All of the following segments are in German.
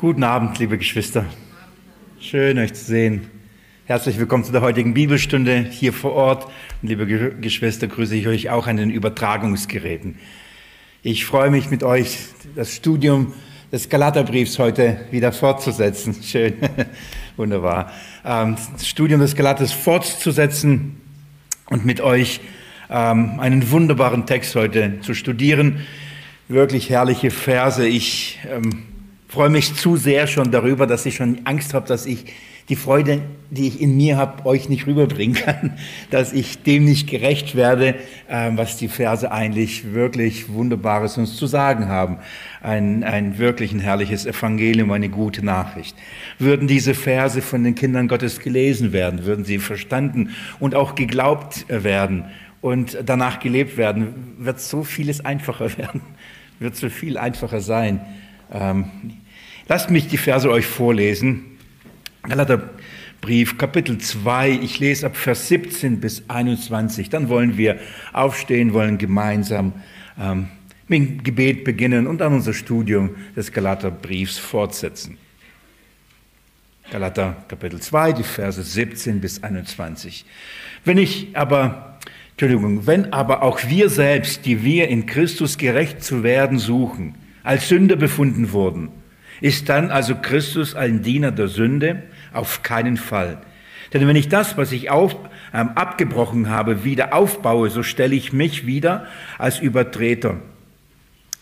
Guten Abend, liebe Geschwister. Schön, euch zu sehen. Herzlich willkommen zu der heutigen Bibelstunde hier vor Ort. Und liebe Geschwister, grüße ich euch auch an den Übertragungsgeräten. Ich freue mich mit euch, das Studium des Galaterbriefs heute wieder fortzusetzen. Schön, wunderbar. Ähm, das Studium des Galaters fortzusetzen und mit euch ähm, einen wunderbaren Text heute zu studieren. Wirklich herrliche Verse. Ich ähm, freue mich zu sehr schon darüber, dass ich schon Angst habe, dass ich die Freude, die ich in mir habe, euch nicht rüberbringen kann, dass ich dem nicht gerecht werde, ähm, was die Verse eigentlich wirklich Wunderbares uns zu sagen haben. Ein, ein wirklich ein herrliches Evangelium, eine gute Nachricht. Würden diese Verse von den Kindern Gottes gelesen werden, würden sie verstanden und auch geglaubt werden und danach gelebt werden, wird so vieles einfacher werden, wird so viel einfacher sein. Ähm, lasst mich die Verse euch vorlesen. Galaterbrief, Kapitel 2, ich lese ab Vers 17 bis 21. Dann wollen wir aufstehen, wollen gemeinsam ähm, mit dem Gebet beginnen und dann unser Studium des Galaterbriefs fortsetzen. Galater Kapitel 2, die Verse 17 bis 21. Wenn ich aber, Entschuldigung, wenn aber auch wir selbst, die wir in Christus gerecht zu werden suchen, als Sünder befunden wurden. Ist dann also Christus ein Diener der Sünde? Auf keinen Fall. Denn wenn ich das, was ich auf, ähm, abgebrochen habe, wieder aufbaue, so stelle ich mich wieder als Übertreter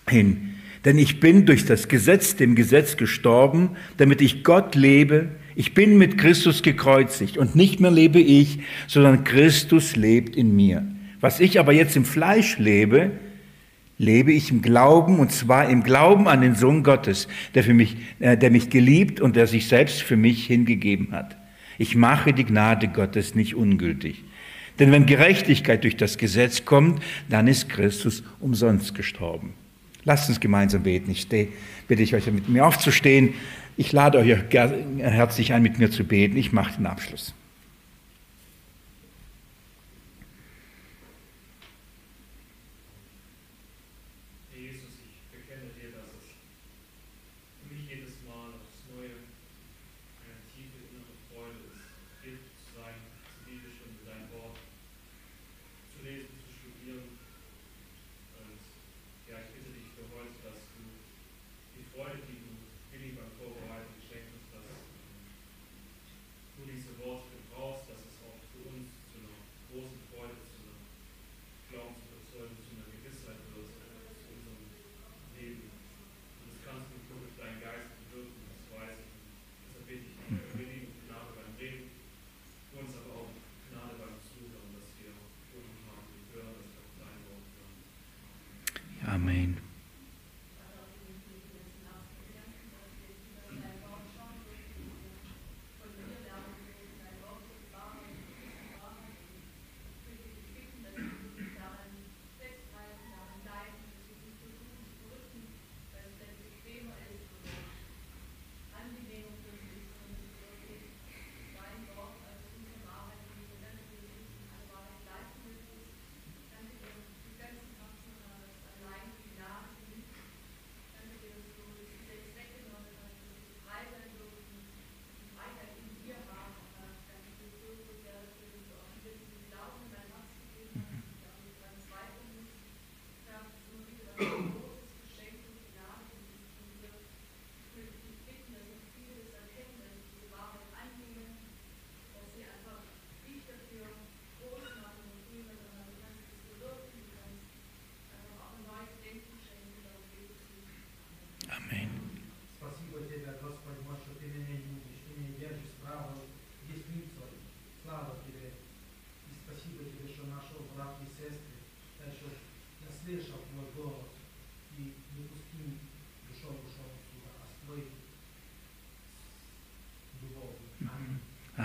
hin. Denn ich bin durch das Gesetz, dem Gesetz gestorben, damit ich Gott lebe. Ich bin mit Christus gekreuzigt und nicht mehr lebe ich, sondern Christus lebt in mir. Was ich aber jetzt im Fleisch lebe, lebe ich im Glauben, und zwar im Glauben an den Sohn Gottes, der, für mich, äh, der mich geliebt und der sich selbst für mich hingegeben hat. Ich mache die Gnade Gottes nicht ungültig. Denn wenn Gerechtigkeit durch das Gesetz kommt, dann ist Christus umsonst gestorben. Lasst uns gemeinsam beten. Ich stehe, bitte ich euch mit mir aufzustehen. Ich lade euch herzlich ein, mit mir zu beten. Ich mache den Abschluss.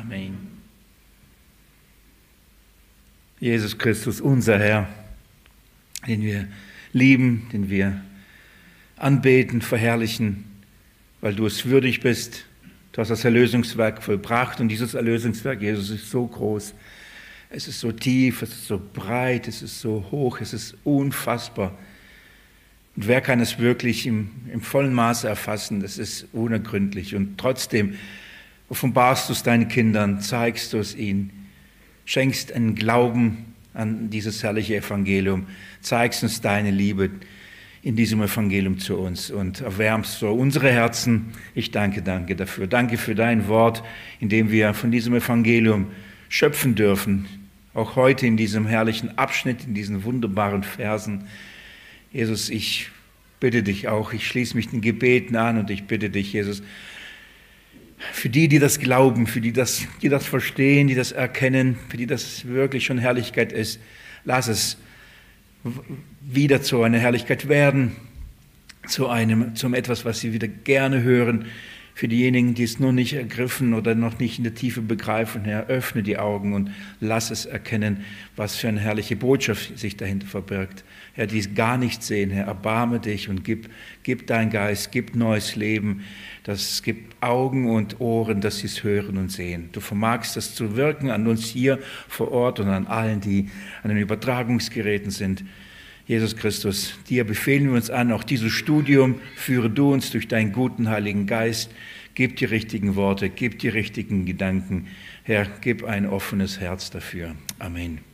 Amen. Jesus Christus, unser Herr, den wir lieben, den wir anbeten, verherrlichen, weil du es würdig bist. Du hast das Erlösungswerk vollbracht und dieses Erlösungswerk, Jesus, ist so groß. Es ist so tief, es ist so breit, es ist so hoch, es ist unfassbar. Und wer kann es wirklich im, im vollen Maße erfassen? Das ist unergründlich. Und trotzdem offenbarst du es deinen Kindern, zeigst du es ihnen, schenkst einen Glauben an dieses herrliche Evangelium, zeigst uns deine Liebe in diesem Evangelium zu uns und erwärmst so unsere Herzen. Ich danke, danke dafür. Danke für dein Wort, in dem wir von diesem Evangelium schöpfen dürfen. Auch heute in diesem herrlichen Abschnitt, in diesen wunderbaren Versen. Jesus, ich bitte dich auch, ich schließe mich den Gebeten an und ich bitte dich, Jesus, für die, die das glauben, für die, das, die das verstehen, die das erkennen, für die das wirklich schon Herrlichkeit ist, lass es wieder zu einer Herrlichkeit werden, zu einem, zum etwas, was sie wieder gerne hören. Für diejenigen, die es noch nicht ergriffen oder noch nicht in der Tiefe begreifen, Herr, öffne die Augen und lass es erkennen, was für eine herrliche Botschaft sich dahinter verbirgt. Herr, die es gar nicht sehen, Herr, erbarme dich und gib, gib dein Geist, gib neues Leben. Das gibt Augen und Ohren, dass sie es hören und sehen. Du vermagst das zu wirken an uns hier vor Ort und an allen, die an den Übertragungsgeräten sind. Jesus Christus, dir befehlen wir uns an, auch dieses Studium führe du uns durch deinen guten Heiligen Geist. Gib die richtigen Worte, gib die richtigen Gedanken. Herr, gib ein offenes Herz dafür. Amen.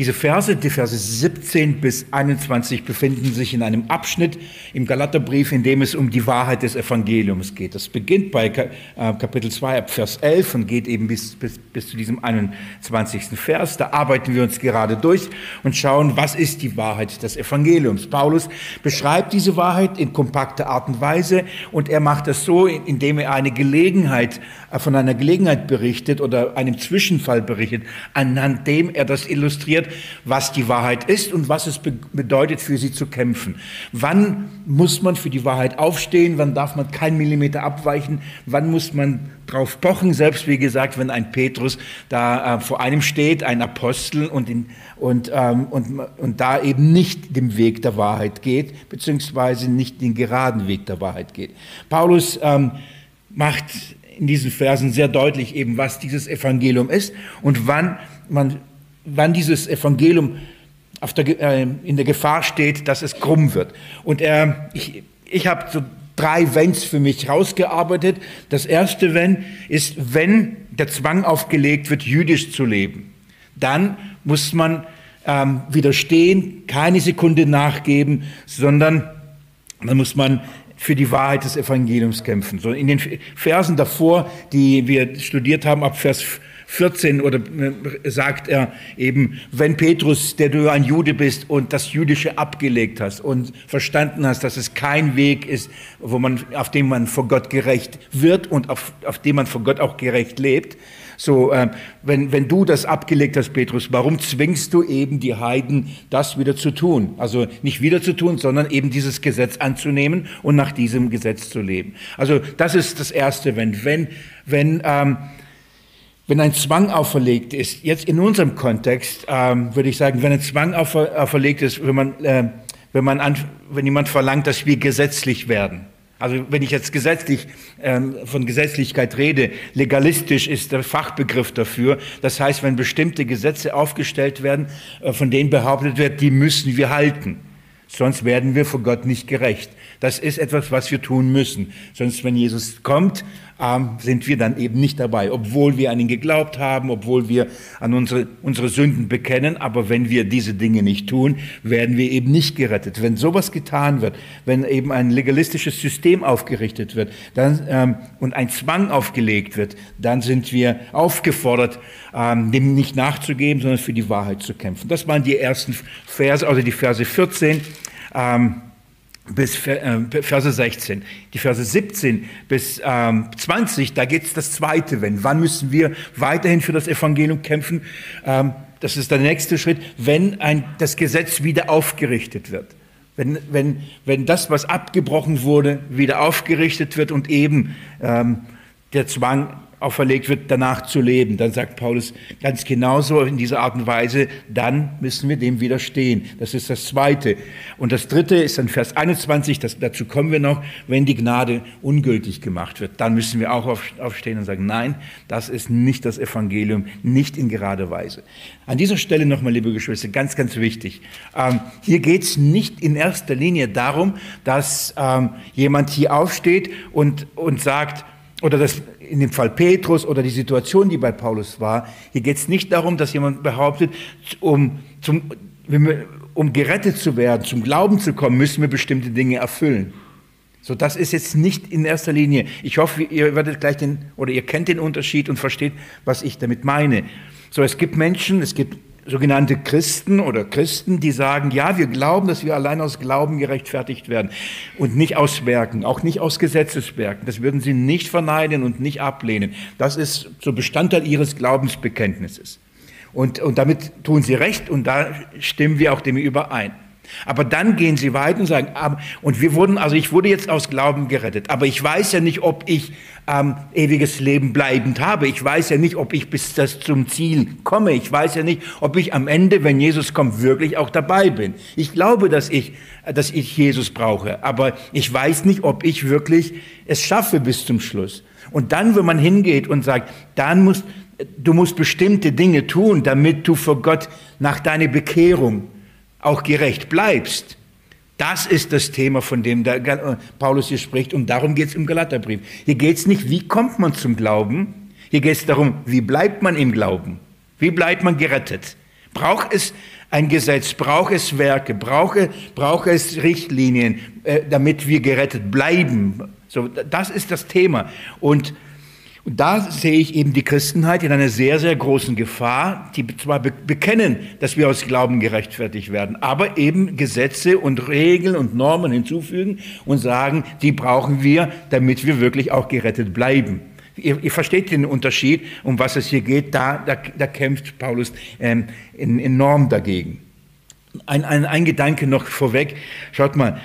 Diese Verse, die Verse 17 bis 21, befinden sich in einem Abschnitt im Galaterbrief, in dem es um die Wahrheit des Evangeliums geht. Das beginnt bei äh, Kapitel 2 ab Vers 11 und geht eben bis, bis, bis zu diesem 21. Vers. Da arbeiten wir uns gerade durch und schauen, was ist die Wahrheit des Evangeliums. Paulus beschreibt diese Wahrheit in kompakter Art und Weise und er macht das so, indem er eine Gelegenheit, äh, von einer Gelegenheit berichtet oder einem Zwischenfall berichtet, anhand dem er das illustriert, was die Wahrheit ist und was es bedeutet, für sie zu kämpfen. Wann muss man für die Wahrheit aufstehen? Wann darf man keinen Millimeter abweichen? Wann muss man drauf pochen? Selbst wie gesagt, wenn ein Petrus da äh, vor einem steht, ein Apostel und, in, und, ähm, und, und da eben nicht dem Weg der Wahrheit geht, beziehungsweise nicht den geraden Weg der Wahrheit geht. Paulus ähm, macht in diesen Versen sehr deutlich eben, was dieses Evangelium ist und wann man wann dieses Evangelium der, äh, in der Gefahr steht, dass es krumm wird. Und er, ich, ich habe so drei Wenns für mich rausgearbeitet. Das erste Wenn ist, wenn der Zwang aufgelegt wird, jüdisch zu leben, dann muss man ähm, widerstehen, keine Sekunde nachgeben, sondern dann muss man für die Wahrheit des Evangeliums kämpfen. So in den Versen davor, die wir studiert haben, ab Vers 14 oder äh, sagt er eben, wenn Petrus, der du ein Jude bist und das Jüdische abgelegt hast und verstanden hast, dass es kein Weg ist, wo man, auf dem man vor Gott gerecht wird und auf, auf dem man vor Gott auch gerecht lebt, so, äh, wenn, wenn du das abgelegt hast, Petrus, warum zwingst du eben die Heiden, das wieder zu tun? Also nicht wieder zu tun, sondern eben dieses Gesetz anzunehmen und nach diesem Gesetz zu leben. Also das ist das Erste, wenn, wenn, wenn ähm, wenn ein Zwang auferlegt ist, jetzt in unserem Kontext ähm, würde ich sagen, wenn ein Zwang aufer, auferlegt ist, wenn, man, äh, wenn, man an, wenn jemand verlangt, dass wir gesetzlich werden. Also wenn ich jetzt gesetzlich ähm, von Gesetzlichkeit rede, legalistisch ist der Fachbegriff dafür. Das heißt, wenn bestimmte Gesetze aufgestellt werden, äh, von denen behauptet wird, die müssen wir halten. Sonst werden wir vor Gott nicht gerecht. Das ist etwas, was wir tun müssen. Sonst, wenn Jesus kommt, ähm, sind wir dann eben nicht dabei, obwohl wir an ihn geglaubt haben, obwohl wir an unsere, unsere Sünden bekennen. Aber wenn wir diese Dinge nicht tun, werden wir eben nicht gerettet. Wenn sowas getan wird, wenn eben ein legalistisches System aufgerichtet wird dann, ähm, und ein Zwang aufgelegt wird, dann sind wir aufgefordert, ähm, dem nicht nachzugeben, sondern für die Wahrheit zu kämpfen. Das waren die ersten Verse, also die Verse 14. Ähm, bis äh, Verse 16. Die Verse 17 bis ähm, 20, da geht es das zweite Wenn. Wann müssen wir weiterhin für das Evangelium kämpfen? Ähm, das ist der nächste Schritt, wenn ein, das Gesetz wieder aufgerichtet wird. Wenn, wenn, wenn das, was abgebrochen wurde, wieder aufgerichtet wird und eben ähm, der Zwang auferlegt wird, danach zu leben. Dann sagt Paulus ganz genauso in dieser Art und Weise, dann müssen wir dem widerstehen. Das ist das Zweite. Und das Dritte ist dann Vers 21, das, dazu kommen wir noch, wenn die Gnade ungültig gemacht wird. Dann müssen wir auch aufstehen und sagen, nein, das ist nicht das Evangelium, nicht in gerader Weise. An dieser Stelle nochmal, liebe Geschwister, ganz, ganz wichtig. Ähm, hier geht es nicht in erster Linie darum, dass ähm, jemand hier aufsteht und, und sagt, oder das in dem Fall Petrus oder die Situation, die bei Paulus war, hier geht es nicht darum, dass jemand behauptet, um, zum, um gerettet zu werden, zum Glauben zu kommen, müssen wir bestimmte Dinge erfüllen. So, das ist jetzt nicht in erster Linie. Ich hoffe, ihr werdet gleich den, oder ihr kennt den Unterschied und versteht, was ich damit meine. So, es gibt Menschen, es gibt sogenannte Christen oder Christen, die sagen, ja, wir glauben, dass wir allein aus Glauben gerechtfertigt werden und nicht aus Werken, auch nicht aus Gesetzeswerken. Das würden sie nicht verneinen und nicht ablehnen. Das ist so Bestandteil ihres Glaubensbekenntnisses. Und, und damit tun sie recht und da stimmen wir auch dem überein. Aber dann gehen sie weiter und sagen, und wir wurden, also ich wurde jetzt aus Glauben gerettet, aber ich weiß ja nicht, ob ich ähm, ewiges Leben bleibend habe. Ich weiß ja nicht, ob ich bis das zum Ziel komme. Ich weiß ja nicht, ob ich am Ende, wenn Jesus kommt, wirklich auch dabei bin. Ich glaube, dass ich, dass ich Jesus brauche, aber ich weiß nicht, ob ich wirklich es schaffe bis zum Schluss. Und dann, wenn man hingeht und sagt, dann musst, du musst bestimmte Dinge tun, damit du vor Gott nach deiner Bekehrung auch gerecht bleibst. Das ist das Thema, von dem Paulus hier spricht und darum geht es im Galaterbrief. Hier geht es nicht, wie kommt man zum Glauben, hier geht es darum, wie bleibt man im Glauben, wie bleibt man gerettet. Braucht es ein Gesetz, braucht es Werke, braucht, braucht es Richtlinien, äh, damit wir gerettet bleiben. So, das ist das Thema. Und und da sehe ich eben die Christenheit in einer sehr, sehr großen Gefahr, die zwar bekennen, dass wir aus Glauben gerechtfertigt werden, aber eben Gesetze und Regeln und Normen hinzufügen und sagen, die brauchen wir, damit wir wirklich auch gerettet bleiben. Ihr, ihr versteht den Unterschied, um was es hier geht, da, da, da kämpft Paulus ähm, enorm dagegen. Ein, ein, ein Gedanke noch vorweg, schaut mal,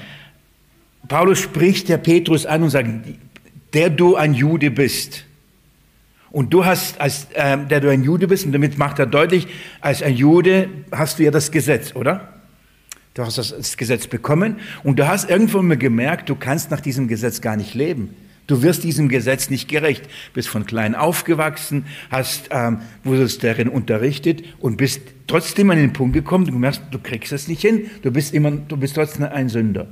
Paulus spricht der Petrus an und sagt, der du ein Jude bist, und du hast, als äh, der du ein Jude bist, und damit macht er deutlich, als ein Jude hast du ja das Gesetz, oder? Du hast das, das Gesetz bekommen und du hast irgendwann mal gemerkt, du kannst nach diesem Gesetz gar nicht leben. Du wirst diesem Gesetz nicht gerecht. Bist von klein aufgewachsen, hast, ähm, wurdest darin unterrichtet und bist trotzdem an den Punkt gekommen, du merkst, du kriegst es nicht hin, du bist immer, du bist trotzdem ein Sünder.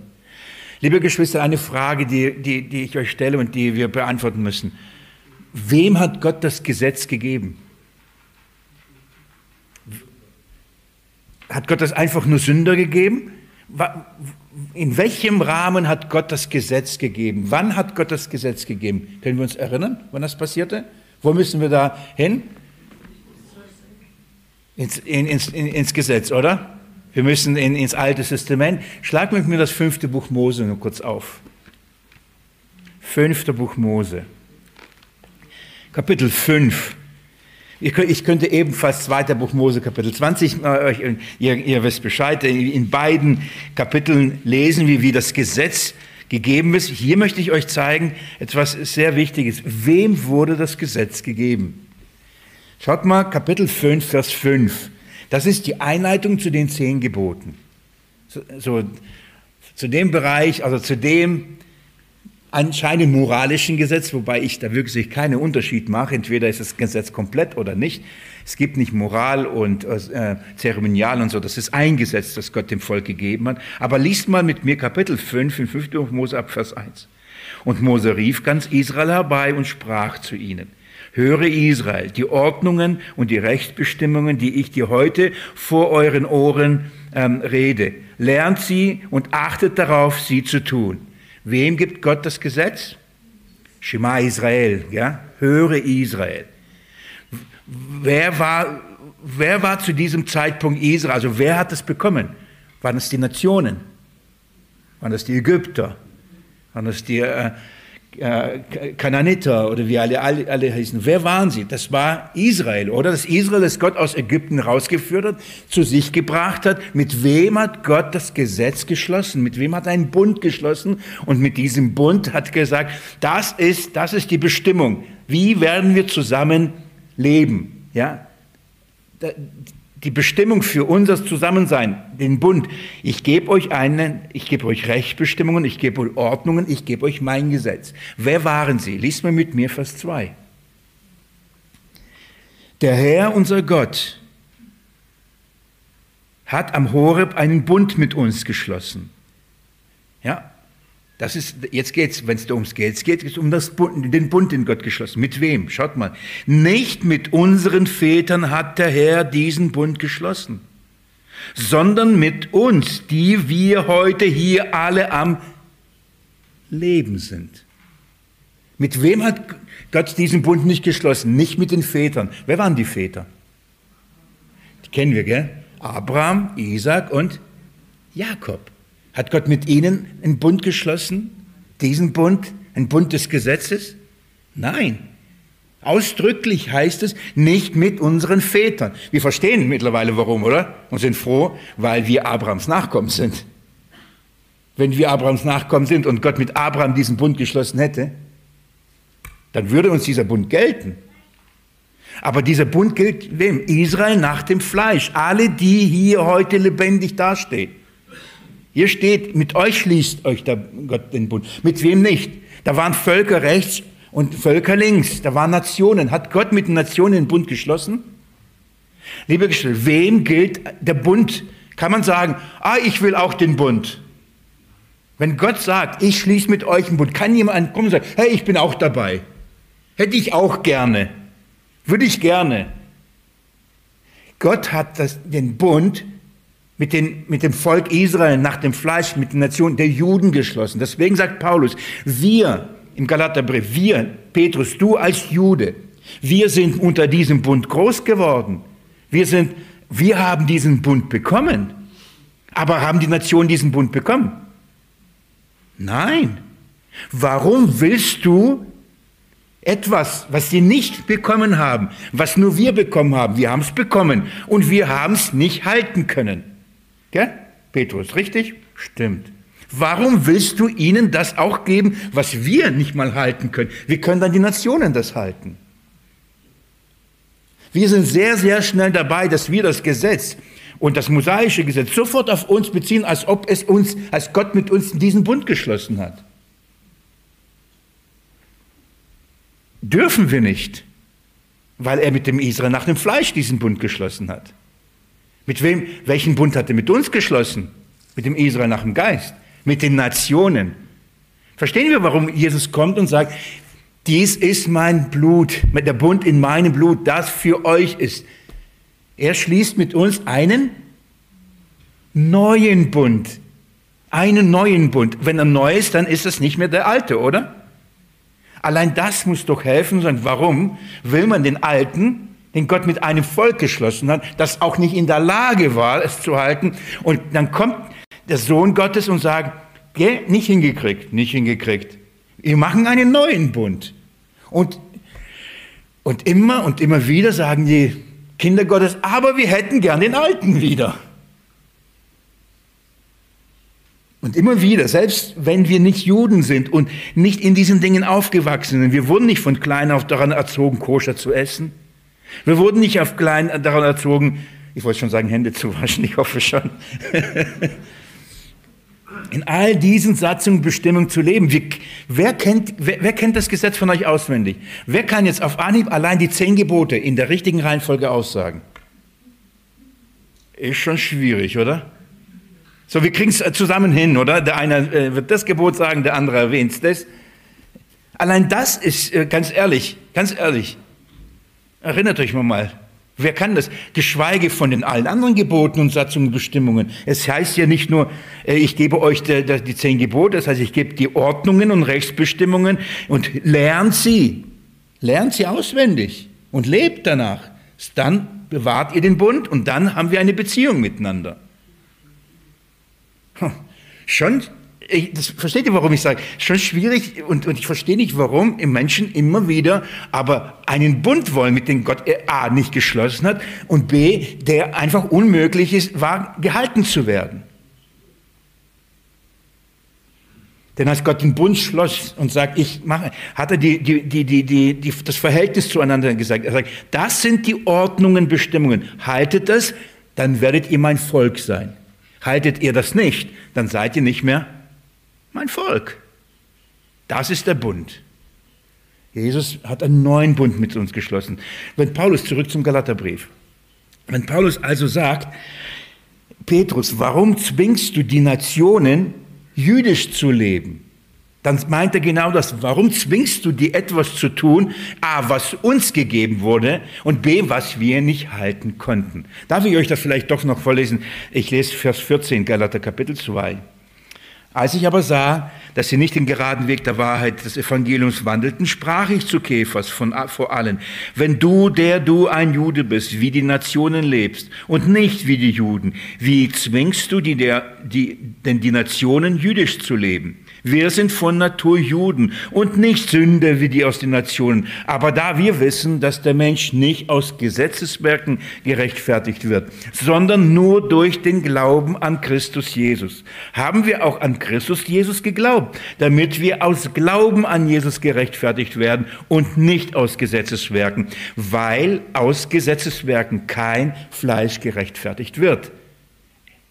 Liebe Geschwister, eine Frage, die, die, die ich euch stelle und die wir beantworten müssen. Wem hat Gott das Gesetz gegeben? Hat Gott das einfach nur Sünder gegeben? In welchem Rahmen hat Gott das Gesetz gegeben? Wann hat Gott das Gesetz gegeben? Können wir uns erinnern, wann das passierte? Wo müssen wir da hin? Ins, ins, ins Gesetz, oder? Wir müssen in, ins Alte Testament. Schlag mit mir das fünfte Buch Mose nur kurz auf. Fünfte Buch Mose. Kapitel 5. Ich könnte ebenfalls 2. Buch Mose Kapitel 20, äh, ihr, ihr wisst Bescheid, in beiden Kapiteln lesen wir, wie das Gesetz gegeben ist. Hier möchte ich euch zeigen, etwas sehr Wichtiges. Wem wurde das Gesetz gegeben? Schaut mal, Kapitel 5, Vers 5. Das ist die Einleitung zu den zehn Geboten. So, so zu dem Bereich, also zu dem anscheinend moralischen Gesetz, wobei ich da wirklich keinen Unterschied mache. Entweder ist das Gesetz komplett oder nicht. Es gibt nicht Moral und äh, Zeremonial und so. Das ist ein Gesetz, das Gott dem Volk gegeben hat. Aber liest mal mit mir Kapitel 5 in 5. Mose ab Vers 1. Und Mose rief ganz Israel herbei und sprach zu ihnen. Höre Israel, die Ordnungen und die Rechtsbestimmungen, die ich dir heute vor euren Ohren ähm, rede. Lernt sie und achtet darauf, sie zu tun Wem gibt Gott das Gesetz? Shema Israel, ja? Höre Israel. Wer war, wer war zu diesem Zeitpunkt Israel? Also wer hat das bekommen? Waren es die Nationen? Waren es die Ägypter? Waren es die äh, Kananiter oder wie alle, alle, alle hießen. Wer waren sie? Das war Israel, oder? Das Israel, das Gott aus Ägypten rausgeführt hat, zu sich gebracht hat. Mit wem hat Gott das Gesetz geschlossen? Mit wem hat er einen Bund geschlossen? Und mit diesem Bund hat gesagt, das ist, das ist die Bestimmung. Wie werden wir zusammen leben? Ja? Die Bestimmung für unser Zusammensein, den Bund. Ich gebe euch einen, ich gebe euch Rechtsbestimmungen, ich gebe euch Ordnungen, ich gebe euch mein Gesetz. Wer waren sie? Lies mal mit mir Vers 2. Der Herr, unser Gott, hat am Horeb einen Bund mit uns geschlossen. Ja, das ist, jetzt geht's, wenn es ums Geld geht, es um das den Bund, den Gott geschlossen. Mit wem? Schaut mal. Nicht mit unseren Vätern hat der Herr diesen Bund geschlossen, sondern mit uns, die wir heute hier alle am Leben sind. Mit wem hat Gott diesen Bund nicht geschlossen? Nicht mit den Vätern. Wer waren die Väter? Die kennen wir, gell? Abraham, Isaac und Jakob. Hat Gott mit ihnen einen Bund geschlossen? Diesen Bund? Ein Bund des Gesetzes? Nein. Ausdrücklich heißt es, nicht mit unseren Vätern. Wir verstehen mittlerweile warum, oder? Und sind froh, weil wir Abrahams Nachkommen sind. Wenn wir Abrahams Nachkommen sind und Gott mit Abraham diesen Bund geschlossen hätte, dann würde uns dieser Bund gelten. Aber dieser Bund gilt wem? Israel nach dem Fleisch. Alle, die hier heute lebendig dastehen. Hier steht, mit euch schließt euch der Gott den Bund. Mit wem nicht? Da waren Völker rechts und Völker links. Da waren Nationen. Hat Gott mit den Nationen den Bund geschlossen? Liebe Geschwister, wem gilt der Bund? Kann man sagen, ah, ich will auch den Bund. Wenn Gott sagt, ich schließe mit euch einen Bund, kann jemand kommen und sagen, hey, ich bin auch dabei. Hätte ich auch gerne. Würde ich gerne. Gott hat das, den Bund mit, den, mit dem Volk Israel nach dem Fleisch, mit den Nationen der Juden geschlossen. Deswegen sagt Paulus, wir im Galaterbrief, wir, Petrus, du als Jude, wir sind unter diesem Bund groß geworden. Wir, sind, wir haben diesen Bund bekommen. Aber haben die Nationen diesen Bund bekommen? Nein. Warum willst du etwas, was sie nicht bekommen haben, was nur wir bekommen haben? Wir haben es bekommen und wir haben es nicht halten können. Gell? Petrus, richtig? Stimmt. Warum willst du ihnen das auch geben, was wir nicht mal halten können? Wie können dann die Nationen das halten? Wir sind sehr, sehr schnell dabei, dass wir das Gesetz und das mosaische Gesetz sofort auf uns beziehen, als ob es uns, als Gott mit uns diesen Bund geschlossen hat. Dürfen wir nicht, weil er mit dem Israel nach dem Fleisch diesen Bund geschlossen hat. Mit wem? Welchen Bund hat er mit uns geschlossen? Mit dem Israel nach dem Geist, mit den Nationen. Verstehen wir, warum Jesus kommt und sagt, dies ist mein Blut, der Bund in meinem Blut, das für euch ist. Er schließt mit uns einen neuen Bund. Einen neuen Bund. Wenn er neu ist, dann ist es nicht mehr der alte, oder? Allein das muss doch helfen. Warum will man den alten den Gott mit einem Volk geschlossen hat, das auch nicht in der Lage war, es zu halten. Und dann kommt der Sohn Gottes und sagt, gell, nicht hingekriegt, nicht hingekriegt. Wir machen einen neuen Bund. Und, und immer und immer wieder sagen die Kinder Gottes, aber wir hätten gern den alten wieder. Und immer wieder, selbst wenn wir nicht Juden sind und nicht in diesen Dingen aufgewachsen sind, wir wurden nicht von klein auf daran erzogen, koscher zu essen. Wir wurden nicht auf klein daran erzogen, ich wollte schon sagen, Hände zu waschen, ich hoffe schon. In all diesen Satzungen Bestimmungen zu leben. Wie, wer, kennt, wer, wer, kennt das Gesetz von euch auswendig? Wer kann jetzt auf Anhieb allein die zehn Gebote in der richtigen Reihenfolge aussagen? Ist schon schwierig, oder? So, wir kriegen es zusammen hin, oder? Der eine äh, wird das Gebot sagen, der andere erwähnt das. Allein das ist, äh, ganz ehrlich, ganz ehrlich, Erinnert euch mal, wer kann das? Geschweige von den allen anderen Geboten und Satzungen und Bestimmungen. Es heißt ja nicht nur, äh, ich gebe euch die zehn Gebote, das heißt, ich gebe die Ordnungen und Rechtsbestimmungen und lernt sie. Lernt sie auswendig und lebt danach. Dann bewahrt ihr den Bund und dann haben wir eine Beziehung miteinander. Schon ich, das, versteht ihr, warum ich sage? Schon schwierig und, und ich verstehe nicht, warum im Menschen immer wieder aber einen Bund wollen, mit dem Gott A nicht geschlossen hat und B, der einfach unmöglich ist, war gehalten zu werden. Denn als Gott den Bund schloss und sagt, ich mache, hat er die, die, die, die, die, die, das Verhältnis zueinander gesagt. Er sagt, das sind die Ordnungen, Bestimmungen. Haltet das, dann werdet ihr mein Volk sein. Haltet ihr das nicht, dann seid ihr nicht mehr mein Volk. Das ist der Bund. Jesus hat einen neuen Bund mit uns geschlossen. Wenn Paulus zurück zum Galaterbrief. Wenn Paulus also sagt, Petrus, warum zwingst du die Nationen, jüdisch zu leben? Dann meint er genau das. Warum zwingst du die etwas zu tun? A, was uns gegeben wurde und B, was wir nicht halten konnten. Darf ich euch das vielleicht doch noch vorlesen? Ich lese Vers 14, Galater Kapitel 2. Als ich aber sah, dass sie nicht den geraden Weg der Wahrheit des Evangeliums wandelten, sprach ich zu Käfers von, vor allen, wenn du, der du ein Jude bist, wie die Nationen lebst und nicht wie die Juden, wie zwingst du die, der, die, denn die Nationen jüdisch zu leben? Wir sind von Natur Juden und nicht Sünder wie die aus den Nationen. Aber da wir wissen, dass der Mensch nicht aus Gesetzeswerken gerechtfertigt wird, sondern nur durch den Glauben an Christus Jesus, haben wir auch an Christus Jesus geglaubt, damit wir aus Glauben an Jesus gerechtfertigt werden und nicht aus Gesetzeswerken, weil aus Gesetzeswerken kein Fleisch gerechtfertigt wird.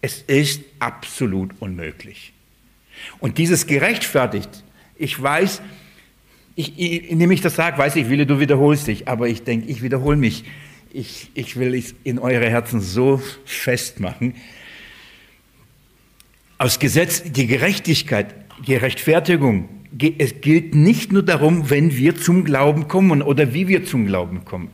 Es ist absolut unmöglich. Und dieses gerechtfertigt, ich weiß, ich, ich, indem ich das sage, weiß ich, Wille, du wiederholst dich, aber ich denke, ich wiederhole mich. Ich, ich will es in eure Herzen so festmachen. Aus Gesetz, die Gerechtigkeit, die Rechtfertigung, es gilt nicht nur darum, wenn wir zum Glauben kommen oder wie wir zum Glauben kommen.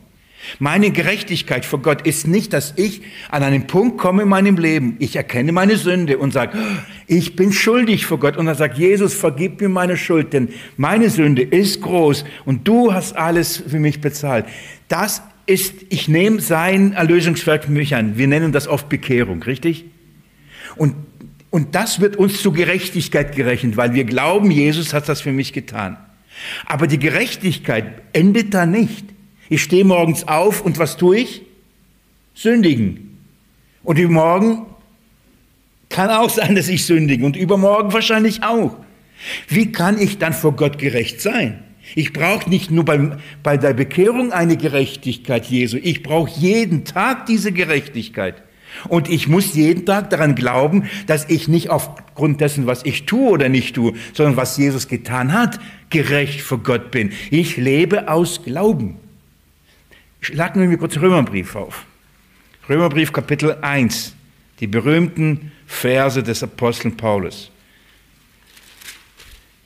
Meine Gerechtigkeit vor Gott ist nicht, dass ich an einen Punkt komme in meinem Leben, ich erkenne meine Sünde und sage, ich bin schuldig vor Gott. Und dann sagt Jesus, vergib mir meine Schuld, denn meine Sünde ist groß und du hast alles für mich bezahlt. Das ist, ich nehme sein Erlösungswerk für mich an. Wir nennen das oft Bekehrung, richtig? Und, und das wird uns zur Gerechtigkeit gerechnet, weil wir glauben, Jesus hat das für mich getan. Aber die Gerechtigkeit endet da nicht. Ich stehe morgens auf und was tue ich? Sündigen. Und übermorgen kann auch sein, dass ich sündige und übermorgen wahrscheinlich auch. Wie kann ich dann vor Gott gerecht sein? Ich brauche nicht nur beim, bei der Bekehrung eine Gerechtigkeit Jesu, ich brauche jeden Tag diese Gerechtigkeit. Und ich muss jeden Tag daran glauben, dass ich nicht aufgrund dessen, was ich tue oder nicht tue, sondern was Jesus getan hat, gerecht vor Gott bin. Ich lebe aus Glauben. Schlagen wir mir kurz Römerbrief auf. Römerbrief Kapitel 1, die berühmten Verse des Aposteln Paulus.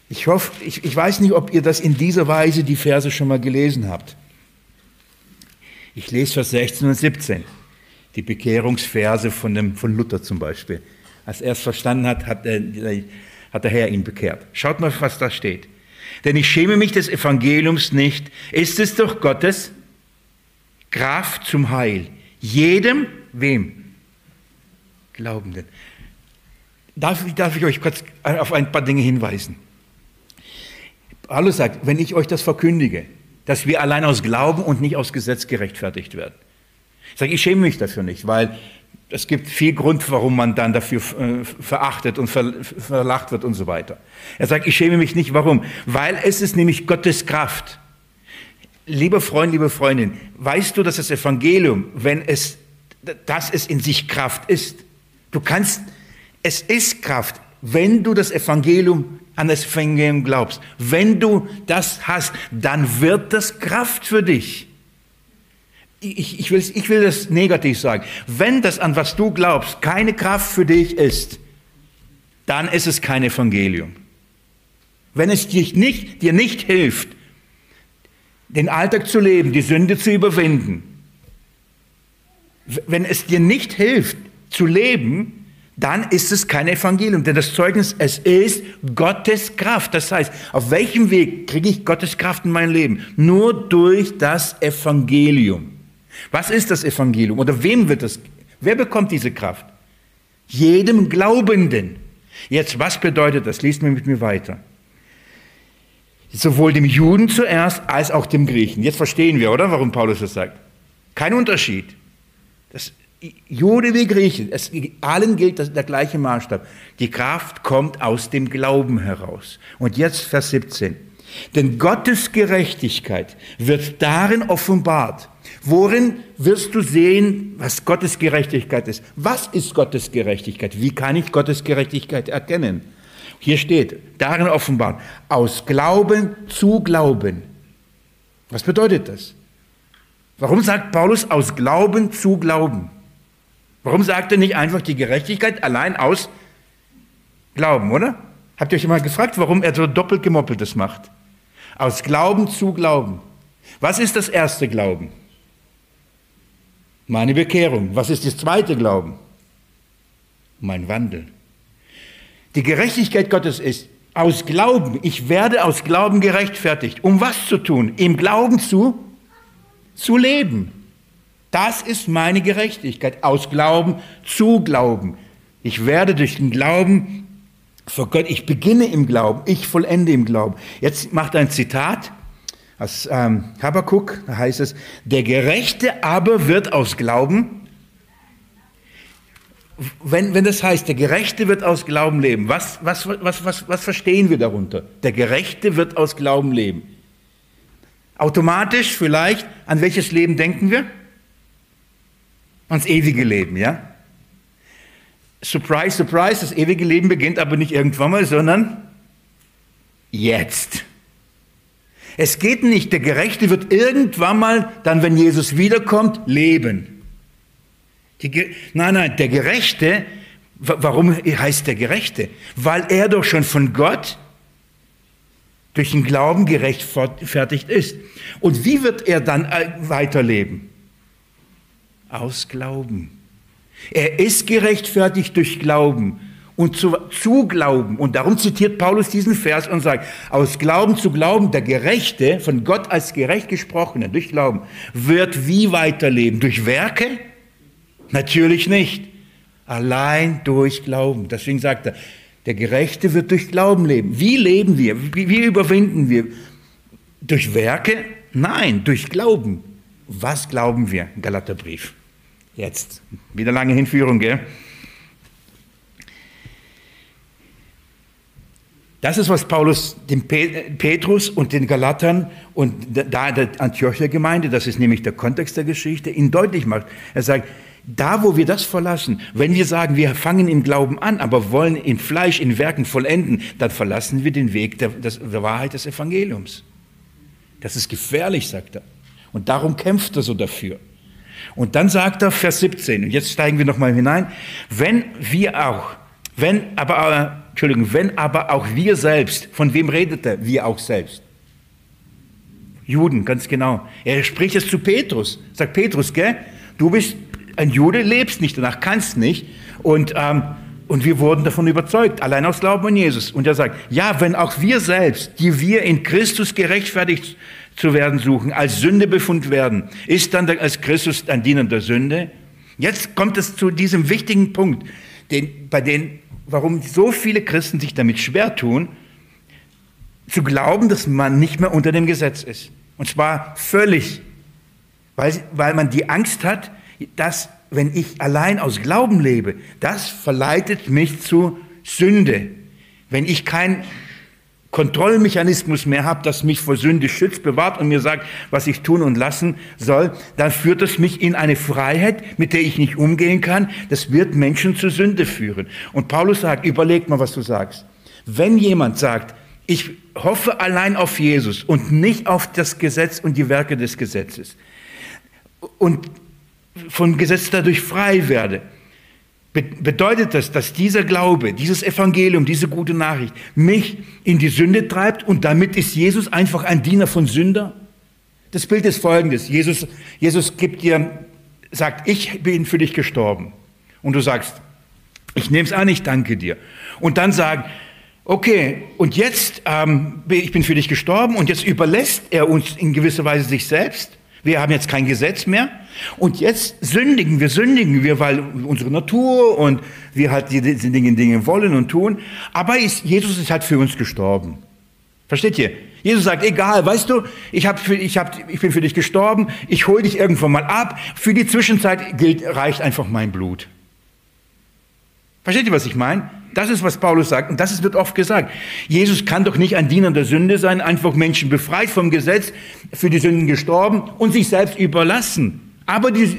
Ich hoffe, ich, ich weiß nicht, ob ihr das in dieser Weise die Verse schon mal gelesen habt. Ich lese Vers 16 und 17, die Bekehrungsverse von, dem, von Luther zum Beispiel. Als er es verstanden hat, hat, der, hat der Herr ihn bekehrt. Schaut mal, was da steht. Denn ich schäme mich des Evangeliums nicht. Ist es doch Gottes Kraft zum Heil. Jedem, wem? Glaubenden. Darf, darf ich euch kurz auf ein paar Dinge hinweisen? Paulus sagt, wenn ich euch das verkündige, dass wir allein aus Glauben und nicht aus Gesetz gerechtfertigt werden. Ich sage, ich schäme mich dafür nicht, weil es gibt viel Grund, warum man dann dafür äh, verachtet und verlacht wird und so weiter. Er sagt, ich schäme mich nicht. Warum? Weil es ist nämlich Gottes Kraft. Lieber Freund, liebe Freundin, weißt du, dass das Evangelium, wenn es, dass es in sich Kraft ist, du kannst, es ist Kraft, wenn du das Evangelium an das Evangelium glaubst. Wenn du das hast, dann wird das Kraft für dich. Ich, ich, will, ich will das negativ sagen. Wenn das, an was du glaubst, keine Kraft für dich ist, dann ist es kein Evangelium. Wenn es dir nicht, dir nicht hilft, den Alltag zu leben, die Sünde zu überwinden. Wenn es dir nicht hilft zu leben, dann ist es kein Evangelium. Denn das Zeugnis, es ist Gottes Kraft. Das heißt, auf welchem Weg kriege ich Gottes Kraft in mein Leben? Nur durch das Evangelium. Was ist das Evangelium? Oder wem wird es? Wer bekommt diese Kraft? Jedem Glaubenden. Jetzt, was bedeutet das? Liest mir mit mir weiter sowohl dem Juden zuerst als auch dem Griechen. Jetzt verstehen wir, oder, warum Paulus das sagt. Kein Unterschied. Das, Jude wie Grieche, es, allen gilt das, der gleiche Maßstab. Die Kraft kommt aus dem Glauben heraus. Und jetzt Vers 17. Denn Gottes Gerechtigkeit wird darin offenbart. Worin wirst du sehen, was Gottes Gerechtigkeit ist? Was ist Gottes Gerechtigkeit? Wie kann ich Gottes Gerechtigkeit erkennen? Hier steht, darin offenbart, aus Glauben zu Glauben. Was bedeutet das? Warum sagt Paulus aus Glauben zu Glauben? Warum sagt er nicht einfach die Gerechtigkeit allein aus Glauben, oder? Habt ihr euch mal gefragt, warum er so doppelt gemoppeltes macht? Aus Glauben zu Glauben. Was ist das erste Glauben? Meine Bekehrung. Was ist das zweite Glauben? Mein Wandel. Die Gerechtigkeit Gottes ist aus Glauben. Ich werde aus Glauben gerechtfertigt. Um was zu tun? Im Glauben zu, zu leben. Das ist meine Gerechtigkeit. Aus Glauben zu Glauben. Ich werde durch den Glauben vor Gott, ich beginne im Glauben, ich vollende im Glauben. Jetzt macht ein Zitat aus ähm, Habakkuk, da heißt es, der Gerechte aber wird aus Glauben, wenn, wenn das heißt, der Gerechte wird aus Glauben leben, was, was, was, was, was verstehen wir darunter? Der Gerechte wird aus Glauben leben. Automatisch vielleicht, an welches Leben denken wir? Ans ewige Leben, ja? Surprise, surprise, das ewige Leben beginnt aber nicht irgendwann mal, sondern jetzt. Es geht nicht, der Gerechte wird irgendwann mal, dann wenn Jesus wiederkommt, leben. Die, nein, nein, der Gerechte, warum heißt der Gerechte? Weil er doch schon von Gott durch den Glauben gerechtfertigt ist. Und wie wird er dann äh, weiterleben? Aus Glauben. Er ist gerechtfertigt durch Glauben und zu, zu, Glauben. Und darum zitiert Paulus diesen Vers und sagt, aus Glauben zu Glauben, der Gerechte, von Gott als gerecht gesprochene, durch Glauben, wird wie weiterleben? Durch Werke? Natürlich nicht. Allein durch Glauben. Deswegen sagt er, der Gerechte wird durch Glauben leben. Wie leben wir? Wie, wie überwinden wir? Durch Werke? Nein, durch Glauben. Was glauben wir? Galaterbrief. Jetzt, wieder lange Hinführung, gell? Das ist, was Paulus dem Petrus und den Galatern und da der Antiocher Gemeinde, das ist nämlich der Kontext der Geschichte, ihnen deutlich macht. Er sagt, da wo wir das verlassen, wenn wir sagen, wir fangen im Glauben an, aber wollen im Fleisch, in Werken vollenden, dann verlassen wir den Weg der, der Wahrheit des Evangeliums. Das ist gefährlich, sagt er. Und darum kämpft er so dafür. Und dann sagt er, Vers 17, und jetzt steigen wir nochmal hinein, wenn wir auch, wenn aber, äh, Entschuldigung, wenn aber auch wir selbst, von wem redet er? Wir auch selbst. Juden, ganz genau. Er spricht es zu Petrus. Sagt Petrus, gell? Du bist ein Jude, lebst nicht danach, kannst nicht. Und, ähm, und wir wurden davon überzeugt, allein aus Glauben an Jesus. Und er sagt, ja, wenn auch wir selbst, die wir in Christus gerechtfertigt zu werden suchen, als Sünde befunden werden, ist dann als Christus ein Diener der Sünde? Jetzt kommt es zu diesem wichtigen Punkt, den, bei dem, warum so viele Christen sich damit schwer tun, zu glauben, dass man nicht mehr unter dem Gesetz ist. Und zwar völlig, weil, weil man die Angst hat, dass wenn ich allein aus Glauben lebe, das verleitet mich zu Sünde. Wenn ich kein Kontrollmechanismus mehr habe, das mich vor Sünde schützt, bewahrt und mir sagt, was ich tun und lassen soll, dann führt es mich in eine Freiheit, mit der ich nicht umgehen kann. Das wird Menschen zur Sünde führen. Und Paulus sagt, überleg mal, was du sagst. Wenn jemand sagt, ich hoffe allein auf Jesus und nicht auf das Gesetz und die Werke des Gesetzes und vom Gesetz dadurch frei werde, bedeutet das, dass dieser Glaube, dieses Evangelium, diese gute Nachricht mich in die Sünde treibt und damit ist Jesus einfach ein Diener von Sünder? Das Bild ist folgendes. Jesus, Jesus gibt dir, sagt, ich bin für dich gestorben. Und du sagst, ich nehme es an, ich danke dir. Und dann sagt, okay, und jetzt, ähm, ich bin für dich gestorben und jetzt überlässt er uns in gewisser Weise sich selbst wir haben jetzt kein Gesetz mehr. Und jetzt sündigen wir, sündigen wir, weil unsere Natur und wir halt diese Dinge, Dinge wollen und tun. Aber ist, Jesus ist halt für uns gestorben. Versteht ihr? Jesus sagt, egal, weißt du, ich, hab für, ich, hab, ich bin für dich gestorben, ich hole dich irgendwann mal ab. Für die Zwischenzeit gilt, reicht einfach mein Blut. Versteht ihr, was ich meine? Das ist, was Paulus sagt. Und das wird oft gesagt. Jesus kann doch nicht ein Diener der Sünde sein, einfach Menschen befreit vom Gesetz, für die Sünden gestorben und sich selbst überlassen. Aber die,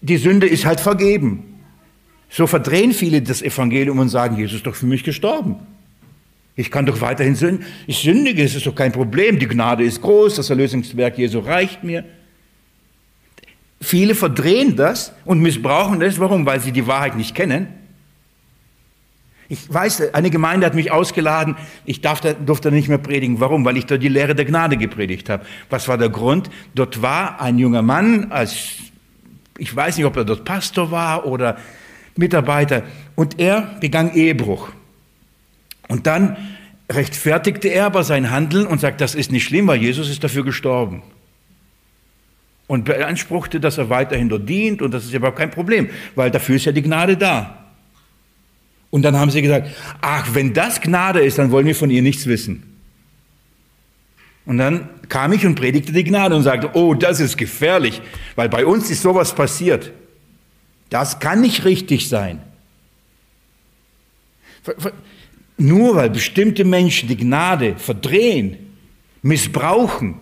die Sünde ist halt vergeben. So verdrehen viele das Evangelium und sagen, Jesus ist doch für mich gestorben. Ich kann doch weiterhin sündigen. Ich sündige, es ist doch kein Problem. Die Gnade ist groß, das Erlösungswerk Jesu reicht mir. Viele verdrehen das und missbrauchen das. Warum? Weil sie die Wahrheit nicht kennen. Ich weiß, eine Gemeinde hat mich ausgeladen, ich darf da, durfte nicht mehr predigen. Warum? Weil ich dort die Lehre der Gnade gepredigt habe. Was war der Grund? Dort war ein junger Mann, als, ich weiß nicht, ob er dort Pastor war oder Mitarbeiter, und er begann Ehebruch. Und dann rechtfertigte er aber sein Handeln und sagt, das ist nicht schlimm, weil Jesus ist dafür gestorben. Und beanspruchte, dass er weiterhin dort dient und das ist überhaupt kein Problem, weil dafür ist ja die Gnade da. Und dann haben sie gesagt, ach, wenn das Gnade ist, dann wollen wir von ihr nichts wissen. Und dann kam ich und predigte die Gnade und sagte, oh, das ist gefährlich, weil bei uns ist sowas passiert. Das kann nicht richtig sein. Nur weil bestimmte Menschen die Gnade verdrehen, missbrauchen,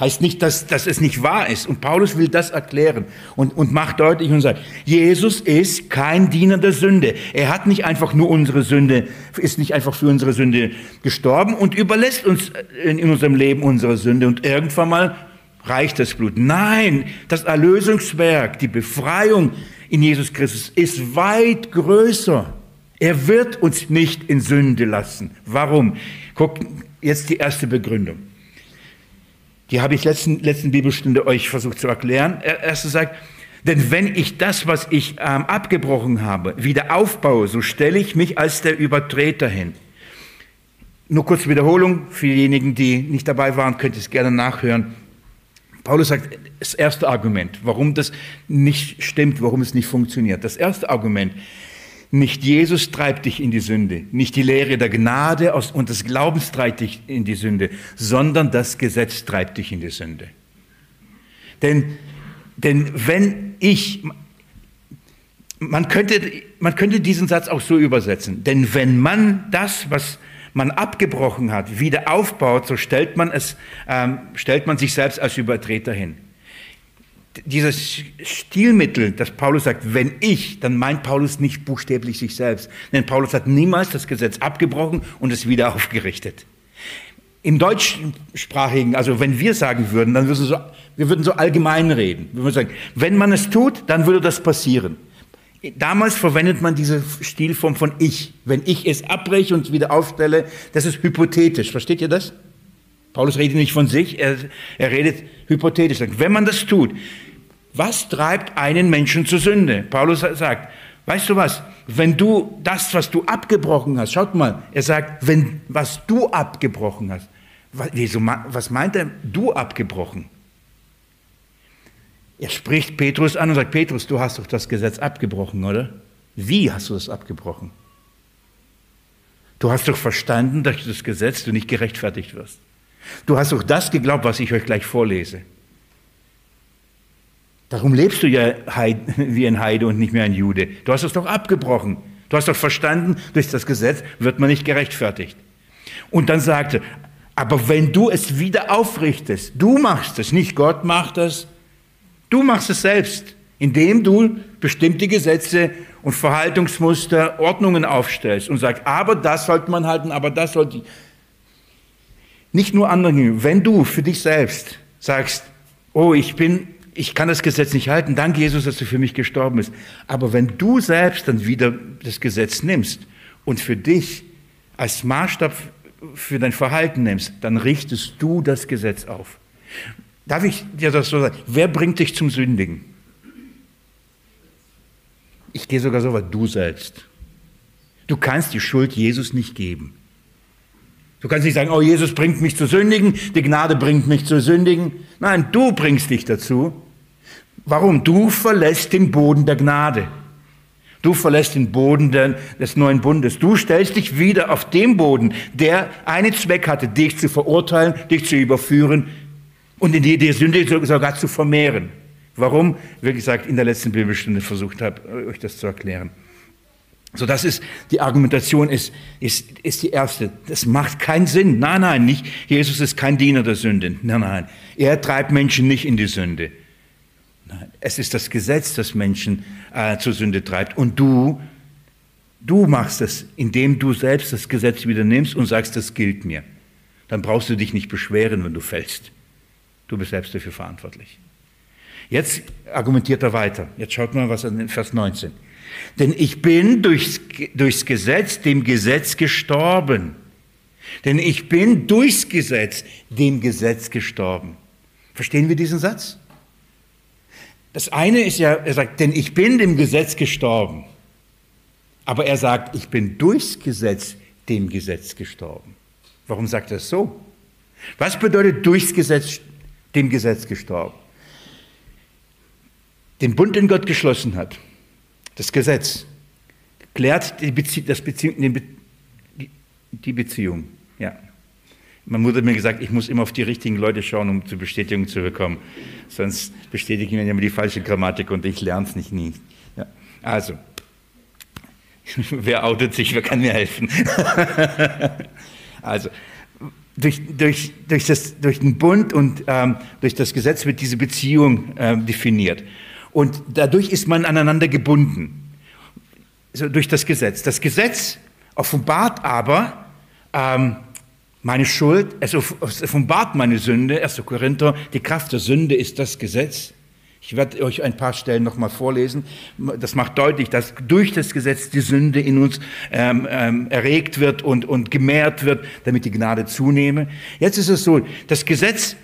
heißt nicht, dass, dass es nicht wahr ist. Und Paulus will das erklären und, und macht deutlich und sagt, Jesus ist kein Diener der Sünde. Er hat nicht einfach nur unsere Sünde, ist nicht einfach für unsere Sünde gestorben und überlässt uns in, in unserem Leben unsere Sünde und irgendwann mal reicht das Blut. Nein, das Erlösungswerk, die Befreiung in Jesus Christus ist weit größer. Er wird uns nicht in Sünde lassen. Warum? Guckt jetzt die erste Begründung. Die habe ich letzten, letzten Bibelstunde euch versucht zu erklären. Erste sagt, denn wenn ich das, was ich ähm, abgebrochen habe, wieder aufbaue, so stelle ich mich als der Übertreter hin. Nur kurz Wiederholung für diejenigen, die nicht dabei waren, könnt ihr es gerne nachhören. Paulus sagt, das erste Argument, warum das nicht stimmt, warum es nicht funktioniert. Das erste Argument, nicht Jesus treibt dich in die Sünde, nicht die Lehre der Gnade und des Glaubens treibt dich in die Sünde, sondern das Gesetz treibt dich in die Sünde. Denn, denn wenn ich, man könnte, man könnte diesen Satz auch so übersetzen, denn wenn man das, was man abgebrochen hat, wieder aufbaut, so stellt man, es, ähm, stellt man sich selbst als Übertreter hin dieses Stilmittel, das Paulus sagt, wenn ich, dann meint Paulus nicht buchstäblich sich selbst. Denn Paulus hat niemals das Gesetz abgebrochen und es wieder aufgerichtet. Im deutschsprachigen, also wenn wir sagen würden, dann würden wir so, wir würden so allgemein reden. Wir würden sagen, wenn man es tut, dann würde das passieren. Damals verwendet man diese Stilform von ich. Wenn ich es abbreche und wieder aufstelle, das ist hypothetisch. Versteht ihr das? Paulus redet nicht von sich, er, er redet hypothetisch. Wenn man das tut, was treibt einen Menschen zur Sünde? Paulus sagt, weißt du was, wenn du das, was du abgebrochen hast, schaut mal, er sagt, wenn was du abgebrochen hast, was meint er, du abgebrochen? Er spricht Petrus an und sagt, Petrus, du hast doch das Gesetz abgebrochen, oder? Wie hast du das abgebrochen? Du hast doch verstanden, dass durch das Gesetz du nicht gerechtfertigt wirst. Du hast doch das geglaubt, was ich euch gleich vorlese. Darum lebst du ja wie ein Heide und nicht mehr ein Jude. Du hast es doch abgebrochen. Du hast doch verstanden, durch das Gesetz wird man nicht gerechtfertigt. Und dann sagte, aber wenn du es wieder aufrichtest, du machst es, nicht Gott macht es, du machst es selbst, indem du bestimmte Gesetze und Verhaltungsmuster, Ordnungen aufstellst und sagst, aber das sollte man halten, aber das sollte nicht nur anderen, wenn du für dich selbst sagst, oh, ich bin, ich kann das Gesetz nicht halten, danke Jesus, dass du für mich gestorben bist. Aber wenn du selbst dann wieder das Gesetz nimmst und für dich als Maßstab für dein Verhalten nimmst, dann richtest du das Gesetz auf. Darf ich dir das so sagen? Wer bringt dich zum Sündigen? Ich gehe sogar so weit, du selbst. Du kannst die Schuld Jesus nicht geben. Du kannst nicht sagen, oh, Jesus bringt mich zu sündigen, die Gnade bringt mich zu sündigen. Nein, du bringst dich dazu. Warum? Du verlässt den Boden der Gnade. Du verlässt den Boden des neuen Bundes. Du stellst dich wieder auf den Boden, der einen Zweck hatte, dich zu verurteilen, dich zu überführen und in die, die Sünde sogar zu vermehren. Warum? Wie gesagt, in der letzten Bibelstunde versucht habe, euch das zu erklären. So, das ist, die Argumentation ist, ist, ist die erste. Das macht keinen Sinn. Nein, nein, nicht. Jesus ist kein Diener der Sünde. Nein, nein. Er treibt Menschen nicht in die Sünde. Nein, es ist das Gesetz, das Menschen äh, zur Sünde treibt. Und du, du machst es, indem du selbst das Gesetz wieder nimmst und sagst, das gilt mir. Dann brauchst du dich nicht beschweren, wenn du fällst. Du bist selbst dafür verantwortlich. Jetzt argumentiert er weiter. Jetzt schaut mal, was er in Vers 19. Denn ich bin durchs, durchs Gesetz dem Gesetz gestorben. Denn ich bin durchs Gesetz dem Gesetz gestorben. Verstehen wir diesen Satz? Das eine ist ja, er sagt, denn ich bin dem Gesetz gestorben. Aber er sagt, ich bin durchs Gesetz dem Gesetz gestorben. Warum sagt er es so? Was bedeutet durchs Gesetz dem Gesetz gestorben? Den Bund, den Gott geschlossen hat, das Gesetz, klärt die, Bezie das Bezie die Beziehung. Ja. Man wurde mir gesagt, ich muss immer auf die richtigen Leute schauen, um zur Bestätigung zu bekommen. Sonst bestätigen wir immer die falsche Grammatik und ich lerne es nicht nie. Ja. Also, wer outet sich, wer kann mir helfen? also, durch, durch, durch, das, durch den Bund und ähm, durch das Gesetz wird diese Beziehung ähm, definiert. Und dadurch ist man aneinander gebunden. Also durch das Gesetz. Das Gesetz offenbart aber ähm, meine Schuld, es offenbart meine Sünde. 1. Korinther, die Kraft der Sünde ist das Gesetz. Ich werde euch ein paar Stellen nochmal vorlesen. Das macht deutlich, dass durch das Gesetz die Sünde in uns ähm, ähm, erregt wird und, und gemehrt wird, damit die Gnade zunehme. Jetzt ist es so, das Gesetz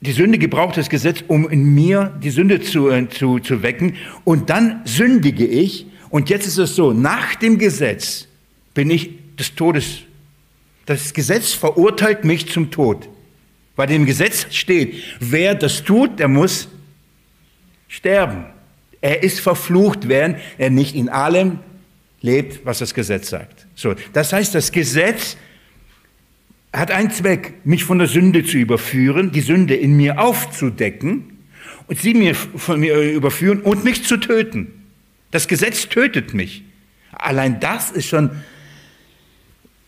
die Sünde gebraucht das Gesetz, um in mir die Sünde zu, äh, zu, zu wecken. Und dann sündige ich. Und jetzt ist es so, nach dem Gesetz bin ich des Todes. Das Gesetz verurteilt mich zum Tod. Bei dem Gesetz steht, wer das tut, der muss sterben. Er ist verflucht, während er nicht in allem lebt, was das Gesetz sagt. So, das heißt, das Gesetz hat einen Zweck, mich von der Sünde zu überführen, die Sünde in mir aufzudecken und sie mir von mir überführen und mich zu töten. Das Gesetz tötet mich. Allein das ist schon,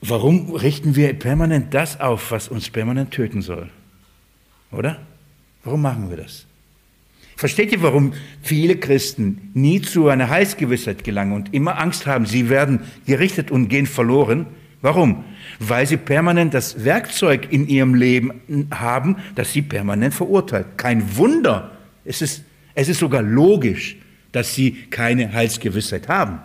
warum richten wir permanent das auf, was uns permanent töten soll? Oder? Warum machen wir das? Versteht ihr, warum viele Christen nie zu einer Heilsgewissheit gelangen und immer Angst haben, sie werden gerichtet und gehen verloren? Warum? Weil sie permanent das Werkzeug in ihrem Leben haben, das sie permanent verurteilt. Kein Wunder. Es ist, es ist sogar logisch, dass sie keine Heilsgewissheit haben,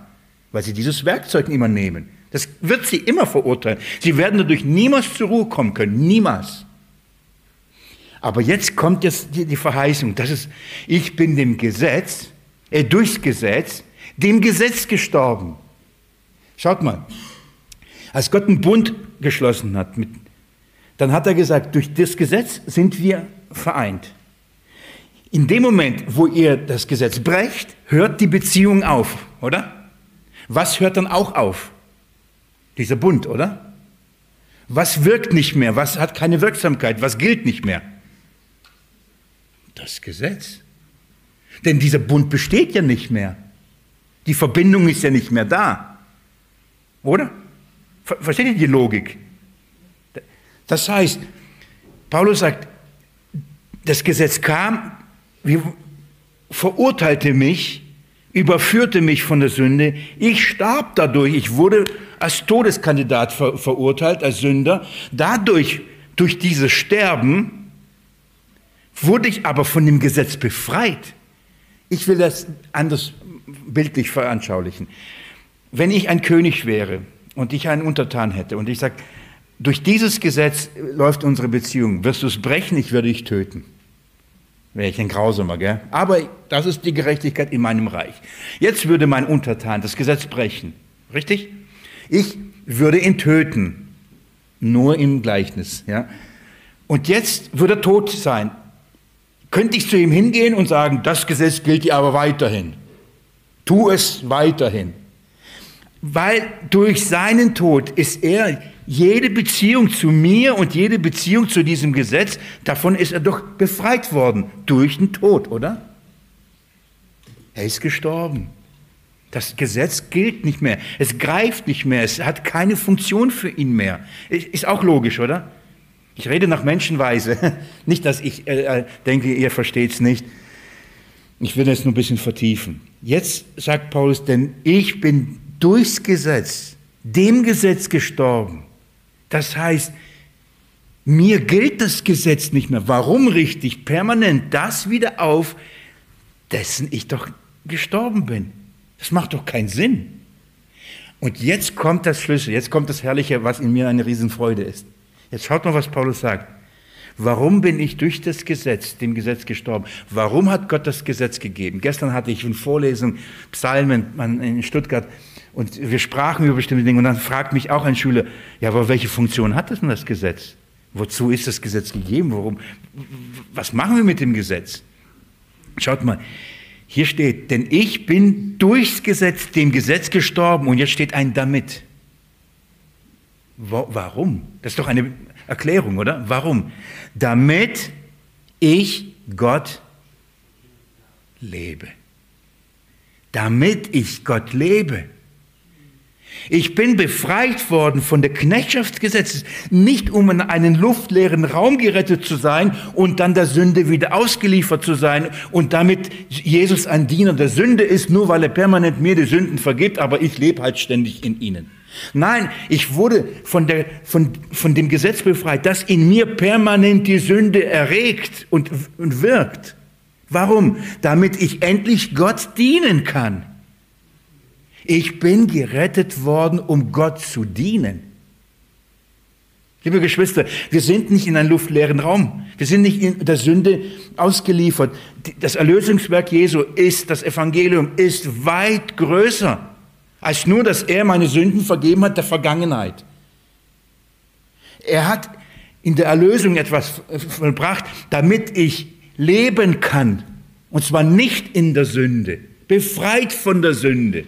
weil sie dieses Werkzeug immer nehmen. Das wird sie immer verurteilen. Sie werden dadurch niemals zur Ruhe kommen können. Niemals. Aber jetzt kommt jetzt die, Verheißung. Das ist, ich bin dem Gesetz, äh, durchs Gesetz, dem Gesetz gestorben. Schaut mal, als Gott einen Bund geschlossen hat, mit, dann hat er gesagt, durch das Gesetz sind wir vereint. In dem Moment, wo ihr das Gesetz brecht, hört die Beziehung auf, oder? Was hört dann auch auf? Dieser Bund, oder? Was wirkt nicht mehr? Was hat keine Wirksamkeit? Was gilt nicht mehr? Das Gesetz. Denn dieser Bund besteht ja nicht mehr. Die Verbindung ist ja nicht mehr da. Oder? Versteht ihr die Logik? Das heißt, Paulus sagt, das Gesetz kam, verurteilte mich, überführte mich von der Sünde. Ich starb dadurch. Ich wurde als Todeskandidat ver verurteilt, als Sünder. Dadurch, durch dieses Sterben, wurde ich aber von dem Gesetz befreit. Ich will das anders bildlich veranschaulichen. Wenn ich ein König wäre und ich einen Untertan hätte und ich sage, durch dieses Gesetz läuft unsere Beziehung, wirst du es brechen, ich werde dich töten. Wäre ich ein Grausamer, gell? Aber das ist die Gerechtigkeit in meinem Reich. Jetzt würde mein Untertan das Gesetz brechen. Richtig? Ich würde ihn töten. Nur im Gleichnis, ja? Und jetzt würde er tot sein. Könnte ich zu ihm hingehen und sagen, das Gesetz gilt dir aber weiterhin. Tu es weiterhin. Weil durch seinen Tod ist er jede Beziehung zu mir und jede Beziehung zu diesem Gesetz, davon ist er doch befreit worden durch den Tod, oder? Er ist gestorben. Das Gesetz gilt nicht mehr. Es greift nicht mehr. Es hat keine Funktion für ihn mehr. Ist auch logisch, oder? Ich rede nach Menschenweise. Nicht, dass ich äh, äh denke, ihr versteht es nicht. Ich will das nur ein bisschen vertiefen. Jetzt sagt Paulus, denn ich bin durchs Gesetz, dem Gesetz gestorben. Das heißt, mir gilt das Gesetz nicht mehr. Warum richte ich permanent das wieder auf, dessen ich doch gestorben bin? Das macht doch keinen Sinn. Und jetzt kommt das Schlüssel, jetzt kommt das Herrliche, was in mir eine Riesenfreude ist. Jetzt schaut mal, was Paulus sagt. Warum bin ich durch das Gesetz, dem Gesetz gestorben? Warum hat Gott das Gesetz gegeben? Gestern hatte ich eine Vorlesung, Psalmen in Stuttgart, und wir sprachen über bestimmte Dinge. Und dann fragt mich auch ein Schüler, ja, aber welche Funktion hat das denn das Gesetz? Wozu ist das Gesetz gegeben? Warum? Was machen wir mit dem Gesetz? Schaut mal, hier steht, denn ich bin durchs Gesetz, dem Gesetz gestorben und jetzt steht ein damit. Warum? Das ist doch eine Erklärung, oder? Warum? Damit ich Gott lebe. Damit ich Gott lebe. Ich bin befreit worden von der Knechtschaft des Gesetzes, nicht um in einen luftleeren Raum gerettet zu sein und dann der Sünde wieder ausgeliefert zu sein und damit Jesus ein Diener der Sünde ist, nur weil er permanent mir die Sünden vergibt, aber ich lebe halt ständig in ihnen. Nein, ich wurde von, der, von, von dem Gesetz befreit, das in mir permanent die Sünde erregt und, und wirkt. Warum? Damit ich endlich Gott dienen kann. Ich bin gerettet worden, um Gott zu dienen. Liebe Geschwister, wir sind nicht in einem luftleeren Raum. Wir sind nicht in der Sünde ausgeliefert. Das Erlösungswerk Jesu ist, das Evangelium ist weit größer als nur, dass er meine Sünden vergeben hat der Vergangenheit. Er hat in der Erlösung etwas vollbracht, damit ich leben kann. Und zwar nicht in der Sünde, befreit von der Sünde.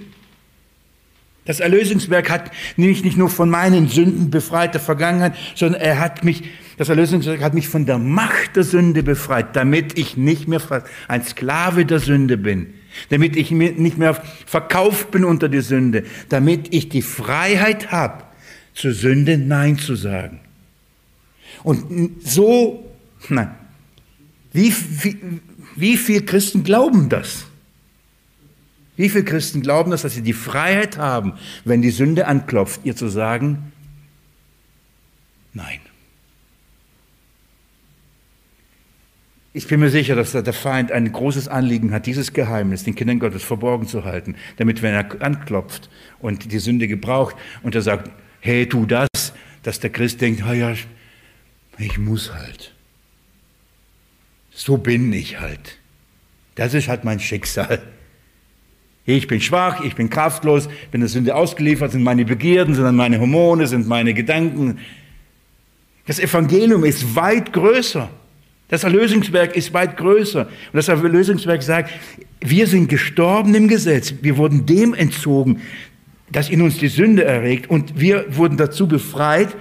Das Erlösungswerk hat mich nicht nur von meinen Sünden befreit, der Vergangenheit, sondern er hat mich, das Erlösungswerk hat mich von der Macht der Sünde befreit, damit ich nicht mehr ein Sklave der Sünde bin, damit ich nicht mehr verkauft bin unter die Sünde, damit ich die Freiheit habe, zur Sünde Nein zu sagen. Und so, na, wie, wie, wie viele Christen glauben das? Wie viele Christen glauben das, dass sie die Freiheit haben, wenn die Sünde anklopft, ihr zu sagen, nein. Ich bin mir sicher, dass der Feind ein großes Anliegen hat, dieses Geheimnis den Kindern Gottes verborgen zu halten, damit, wenn er anklopft und die Sünde gebraucht und er sagt, hey, tu das, dass der Christ denkt, oh ja, ich muss halt. So bin ich halt. Das ist halt mein Schicksal. Ich bin schwach, ich bin kraftlos, bin der Sünde ausgeliefert, sind meine Begierden, sind meine Hormone, sind meine Gedanken. Das Evangelium ist weit größer. Das Erlösungswerk ist weit größer. Und das Erlösungswerk sagt, wir sind gestorben im Gesetz. Wir wurden dem entzogen, das in uns die Sünde erregt. Und wir wurden dazu befreit,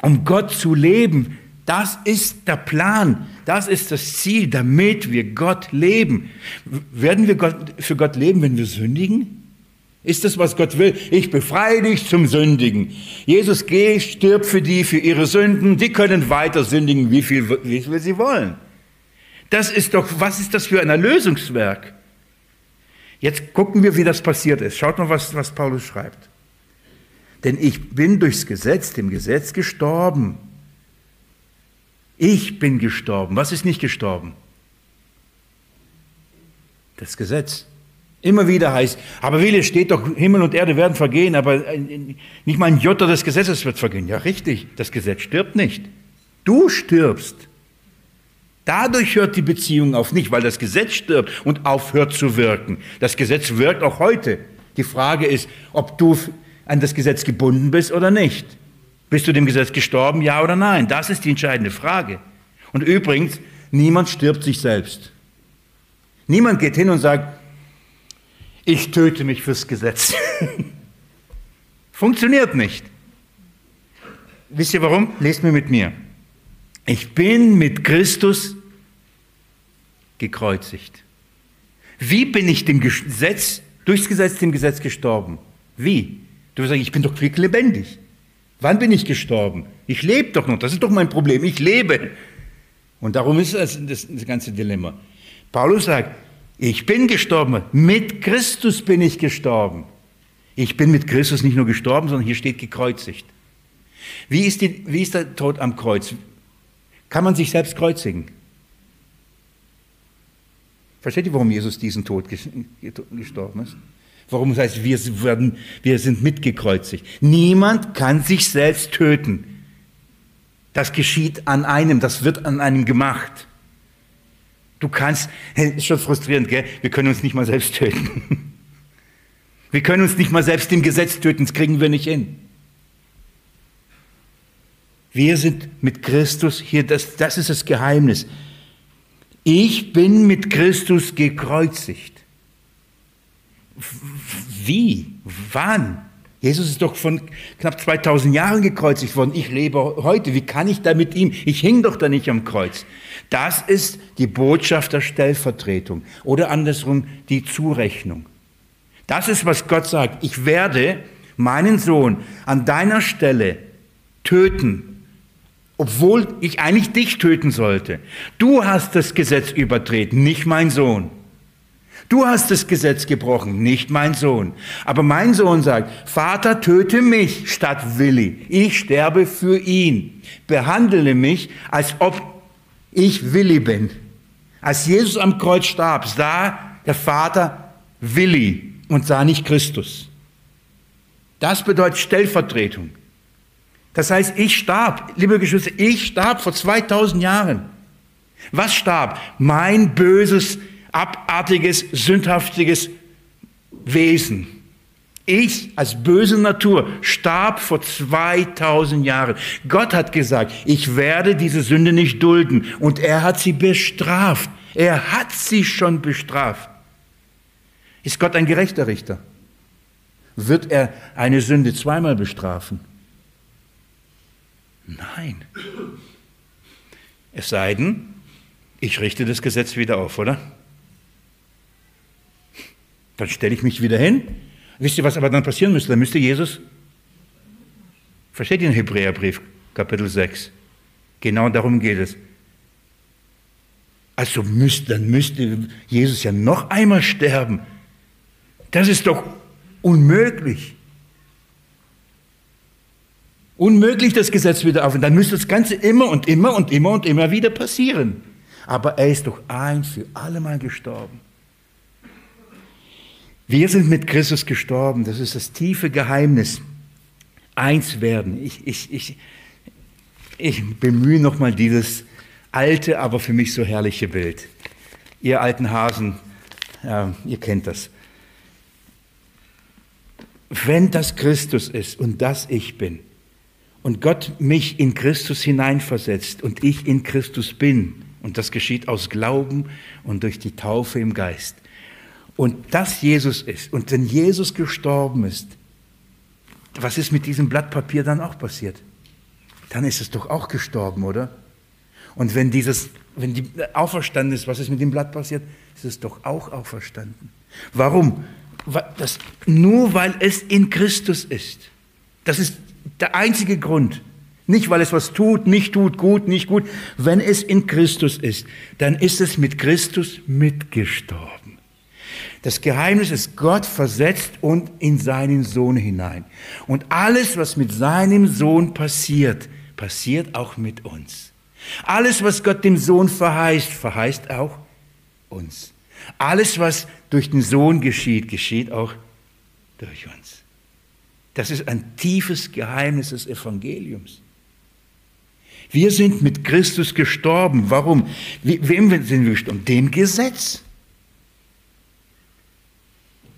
um Gott zu leben, das ist der Plan, das ist das Ziel, damit wir Gott leben. Werden wir Gott, für Gott leben, wenn wir sündigen? Ist das, was Gott will? Ich befreie dich zum Sündigen. Jesus, geh, stirb für die, für ihre Sünden. Die können weiter sündigen, wie viel, wie viel sie wollen. Das ist doch, was ist das für ein Erlösungswerk? Jetzt gucken wir, wie das passiert ist. Schaut mal, was, was Paulus schreibt. Denn ich bin durchs Gesetz, dem Gesetz gestorben ich bin gestorben. Was ist nicht gestorben? Das Gesetz. Immer wieder heißt, aber Wille steht doch, Himmel und Erde werden vergehen, aber äh, nicht mal ein Jota des Gesetzes wird vergehen. Ja, richtig, das Gesetz stirbt nicht. Du stirbst. Dadurch hört die Beziehung auf, nicht weil das Gesetz stirbt und aufhört zu wirken. Das Gesetz wirkt auch heute. Die Frage ist, ob du an das Gesetz gebunden bist oder nicht. Bist du dem Gesetz gestorben, ja oder nein? Das ist die entscheidende Frage. Und übrigens, niemand stirbt sich selbst. Niemand geht hin und sagt, ich töte mich fürs Gesetz. Funktioniert nicht. Wisst ihr warum? Lest mir mit mir. Ich bin mit Christus gekreuzigt. Wie bin ich dem Gesetz, durchs Gesetz dem Gesetz gestorben? Wie? Du wirst sagen, ich bin doch lebendig. Wann bin ich gestorben? Ich lebe doch noch, das ist doch mein Problem, ich lebe. Und darum ist das, das, das ganze Dilemma. Paulus sagt, ich bin gestorben, mit Christus bin ich gestorben. Ich bin mit Christus nicht nur gestorben, sondern hier steht gekreuzigt. Wie ist, die, wie ist der Tod am Kreuz? Kann man sich selbst kreuzigen? Versteht ihr, warum Jesus diesen Tod gestorben ist? Warum das heißt, wir, werden, wir sind mitgekreuzigt. Niemand kann sich selbst töten. Das geschieht an einem, das wird an einem gemacht. Du kannst, ist schon frustrierend, gell? Wir können uns nicht mal selbst töten. Wir können uns nicht mal selbst im Gesetz töten, das kriegen wir nicht hin. Wir sind mit Christus hier, das, das ist das Geheimnis. Ich bin mit Christus gekreuzigt. Wie? Wann? Jesus ist doch von knapp 2000 Jahren gekreuzigt worden. Ich lebe heute. Wie kann ich da mit ihm? Ich hing doch da nicht am Kreuz. Das ist die Botschaft der Stellvertretung oder andersrum die Zurechnung. Das ist, was Gott sagt. Ich werde meinen Sohn an deiner Stelle töten, obwohl ich eigentlich dich töten sollte. Du hast das Gesetz übertreten, nicht mein Sohn. Du hast das Gesetz gebrochen, nicht mein Sohn. Aber mein Sohn sagt, Vater, töte mich statt Willi. Ich sterbe für ihn. Behandle mich, als ob ich Willi bin. Als Jesus am Kreuz starb, sah der Vater Willi und sah nicht Christus. Das bedeutet Stellvertretung. Das heißt, ich starb, liebe Geschwister, ich starb vor 2000 Jahren. Was starb? Mein böses abartiges, sündhaftiges Wesen. Ich als böse Natur starb vor 2000 Jahren. Gott hat gesagt, ich werde diese Sünde nicht dulden. Und er hat sie bestraft. Er hat sie schon bestraft. Ist Gott ein gerechter Richter? Wird er eine Sünde zweimal bestrafen? Nein. Es sei denn, ich richte das Gesetz wieder auf, oder? Dann stelle ich mich wieder hin. Wisst ihr, was aber dann passieren müsste? Dann müsste Jesus, versteht ihr den Hebräerbrief, Kapitel 6? Genau darum geht es. Also müsste, dann müsste Jesus ja noch einmal sterben. Das ist doch unmöglich. Unmöglich, das Gesetz wieder auf. Und dann müsste das Ganze immer und immer und immer und immer wieder passieren. Aber er ist doch ein für alle Mal gestorben. Wir sind mit Christus gestorben. Das ist das tiefe Geheimnis. Eins werden. Ich, ich, ich, ich bemühe nochmal dieses alte, aber für mich so herrliche Bild. Ihr alten Hasen, äh, ihr kennt das. Wenn das Christus ist und das ich bin und Gott mich in Christus hineinversetzt und ich in Christus bin, und das geschieht aus Glauben und durch die Taufe im Geist, und das Jesus ist und wenn Jesus gestorben ist, was ist mit diesem Blatt Papier dann auch passiert? Dann ist es doch auch gestorben, oder? Und wenn dieses, wenn die auferstanden ist, was ist mit dem Blatt passiert? Ist es doch auch auferstanden. Warum? Das, nur weil es in Christus ist. Das ist der einzige Grund. Nicht, weil es was tut, nicht tut, gut, nicht gut. Wenn es in Christus ist, dann ist es mit Christus mitgestorben. Das Geheimnis ist, Gott versetzt und in seinen Sohn hinein. Und alles, was mit seinem Sohn passiert, passiert auch mit uns. Alles, was Gott dem Sohn verheißt, verheißt auch uns. Alles, was durch den Sohn geschieht, geschieht auch durch uns. Das ist ein tiefes Geheimnis des Evangeliums. Wir sind mit Christus gestorben. Warum? Wem sind wir gestorben? Dem Gesetz.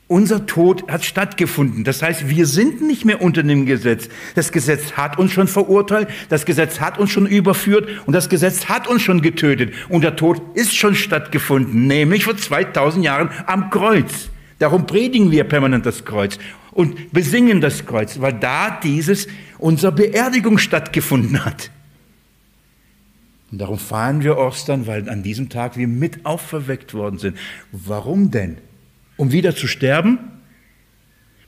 Unser Tod hat stattgefunden. Das heißt, wir sind nicht mehr unter dem Gesetz. Das Gesetz hat uns schon verurteilt, das Gesetz hat uns schon überführt und das Gesetz hat uns schon getötet. Und der Tod ist schon stattgefunden, nämlich vor 2000 Jahren am Kreuz. Darum predigen wir permanent das Kreuz und besingen das Kreuz, weil da dieses unserer Beerdigung stattgefunden hat. Und darum feiern wir Ostern, weil an diesem Tag wir mit auferweckt worden sind. Warum denn? Um wieder zu sterben?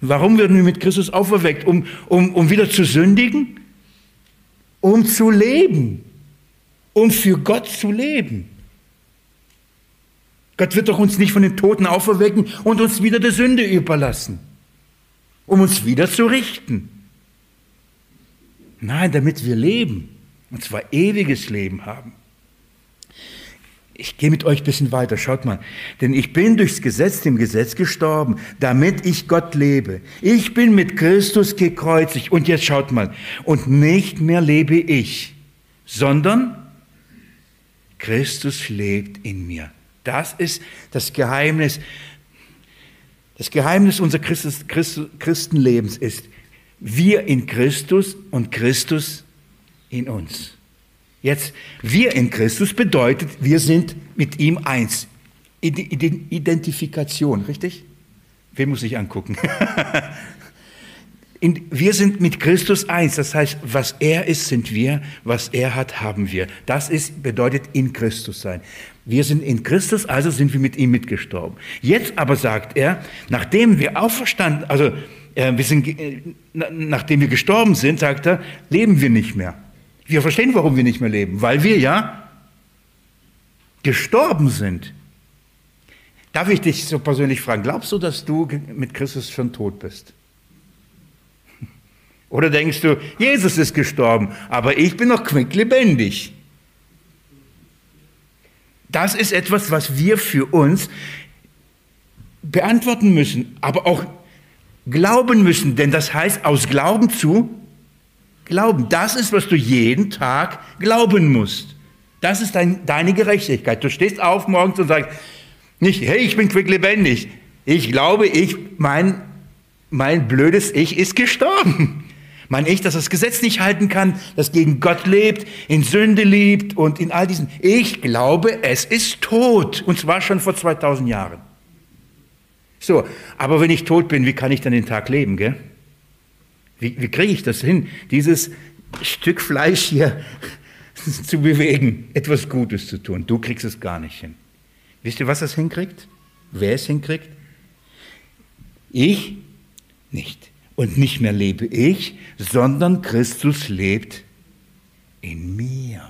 Warum werden wir mit Christus auferweckt? Um, um, um wieder zu sündigen? Um zu leben. Um für Gott zu leben. Gott wird doch uns nicht von den Toten auferwecken und uns wieder der Sünde überlassen, um uns wieder zu richten. Nein, damit wir leben, und zwar ewiges Leben haben. Ich gehe mit euch ein bisschen weiter, schaut mal. Denn ich bin durchs Gesetz, dem Gesetz gestorben, damit ich Gott lebe. Ich bin mit Christus gekreuzigt. Und jetzt schaut mal. Und nicht mehr lebe ich, sondern Christus lebt in mir. Das ist das Geheimnis. Das Geheimnis unseres Christus, Christus, Christenlebens ist, wir in Christus und Christus in uns. Jetzt, wir in Christus bedeutet, wir sind mit ihm eins. Identifikation, richtig? Wen muss ich angucken? wir sind mit Christus eins. Das heißt, was er ist, sind wir. Was er hat, haben wir. Das ist, bedeutet in Christus sein. Wir sind in Christus, also sind wir mit ihm mitgestorben. Jetzt aber sagt er, nachdem wir auferstanden, also äh, wir sind, äh, nachdem wir gestorben sind, sagt er, leben wir nicht mehr. Wir verstehen, warum wir nicht mehr leben, weil wir ja gestorben sind. Darf ich dich so persönlich fragen, glaubst du, dass du mit Christus schon tot bist? Oder denkst du, Jesus ist gestorben, aber ich bin noch quicklebendig? Das ist etwas, was wir für uns beantworten müssen, aber auch glauben müssen, denn das heißt aus Glauben zu Glauben. Das ist, was du jeden Tag glauben musst. Das ist dein, deine Gerechtigkeit. Du stehst auf morgens und sagst nicht, hey, ich bin quicklebendig. Ich glaube, ich, mein, mein blödes Ich ist gestorben. Mein Ich, das das Gesetz nicht halten kann, das gegen Gott lebt, in Sünde liebt und in all diesen. Ich glaube, es ist tot. Und zwar schon vor 2000 Jahren. So, aber wenn ich tot bin, wie kann ich dann den Tag leben, gell? Wie, wie kriege ich das hin, dieses Stück Fleisch hier zu bewegen, etwas Gutes zu tun? Du kriegst es gar nicht hin. Wisst ihr, was das hinkriegt? Wer es hinkriegt? Ich nicht. Und nicht mehr lebe ich, sondern Christus lebt in mir.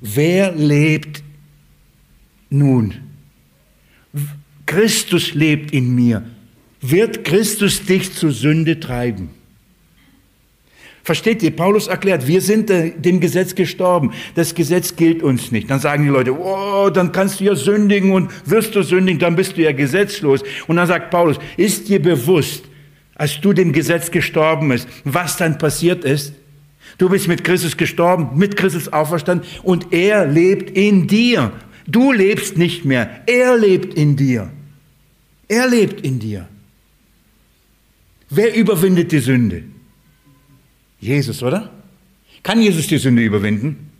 Wer lebt nun? Christus lebt in mir wird Christus dich zur Sünde treiben. Versteht ihr? Paulus erklärt, wir sind dem Gesetz gestorben. Das Gesetz gilt uns nicht. Dann sagen die Leute, oh, dann kannst du ja sündigen und wirst du sündigen, dann bist du ja gesetzlos. Und dann sagt Paulus, ist dir bewusst, als du dem Gesetz gestorben bist, was dann passiert ist? Du bist mit Christus gestorben, mit Christus auferstanden und er lebt in dir. Du lebst nicht mehr, er lebt in dir. Er lebt in dir. Wer überwindet die Sünde? Jesus, oder? Kann Jesus die Sünde überwinden?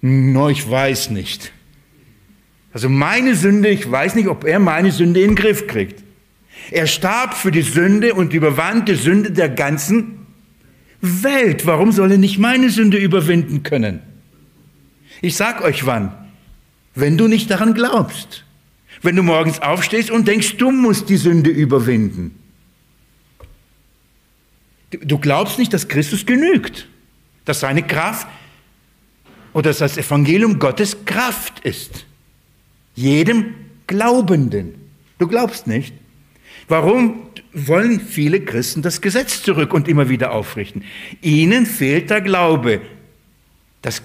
No, ich weiß nicht. Also meine Sünde, ich weiß nicht, ob er meine Sünde in den Griff kriegt. Er starb für die Sünde und überwand die Sünde der ganzen Welt. Warum soll er nicht meine Sünde überwinden können? Ich sag euch wann. Wenn du nicht daran glaubst. Wenn du morgens aufstehst und denkst, du musst die Sünde überwinden. Du glaubst nicht, dass Christus genügt, dass seine Kraft oder dass das Evangelium Gottes Kraft ist. Jedem Glaubenden. Du glaubst nicht. Warum wollen viele Christen das Gesetz zurück und immer wieder aufrichten? Ihnen fehlt der Glaube, dass,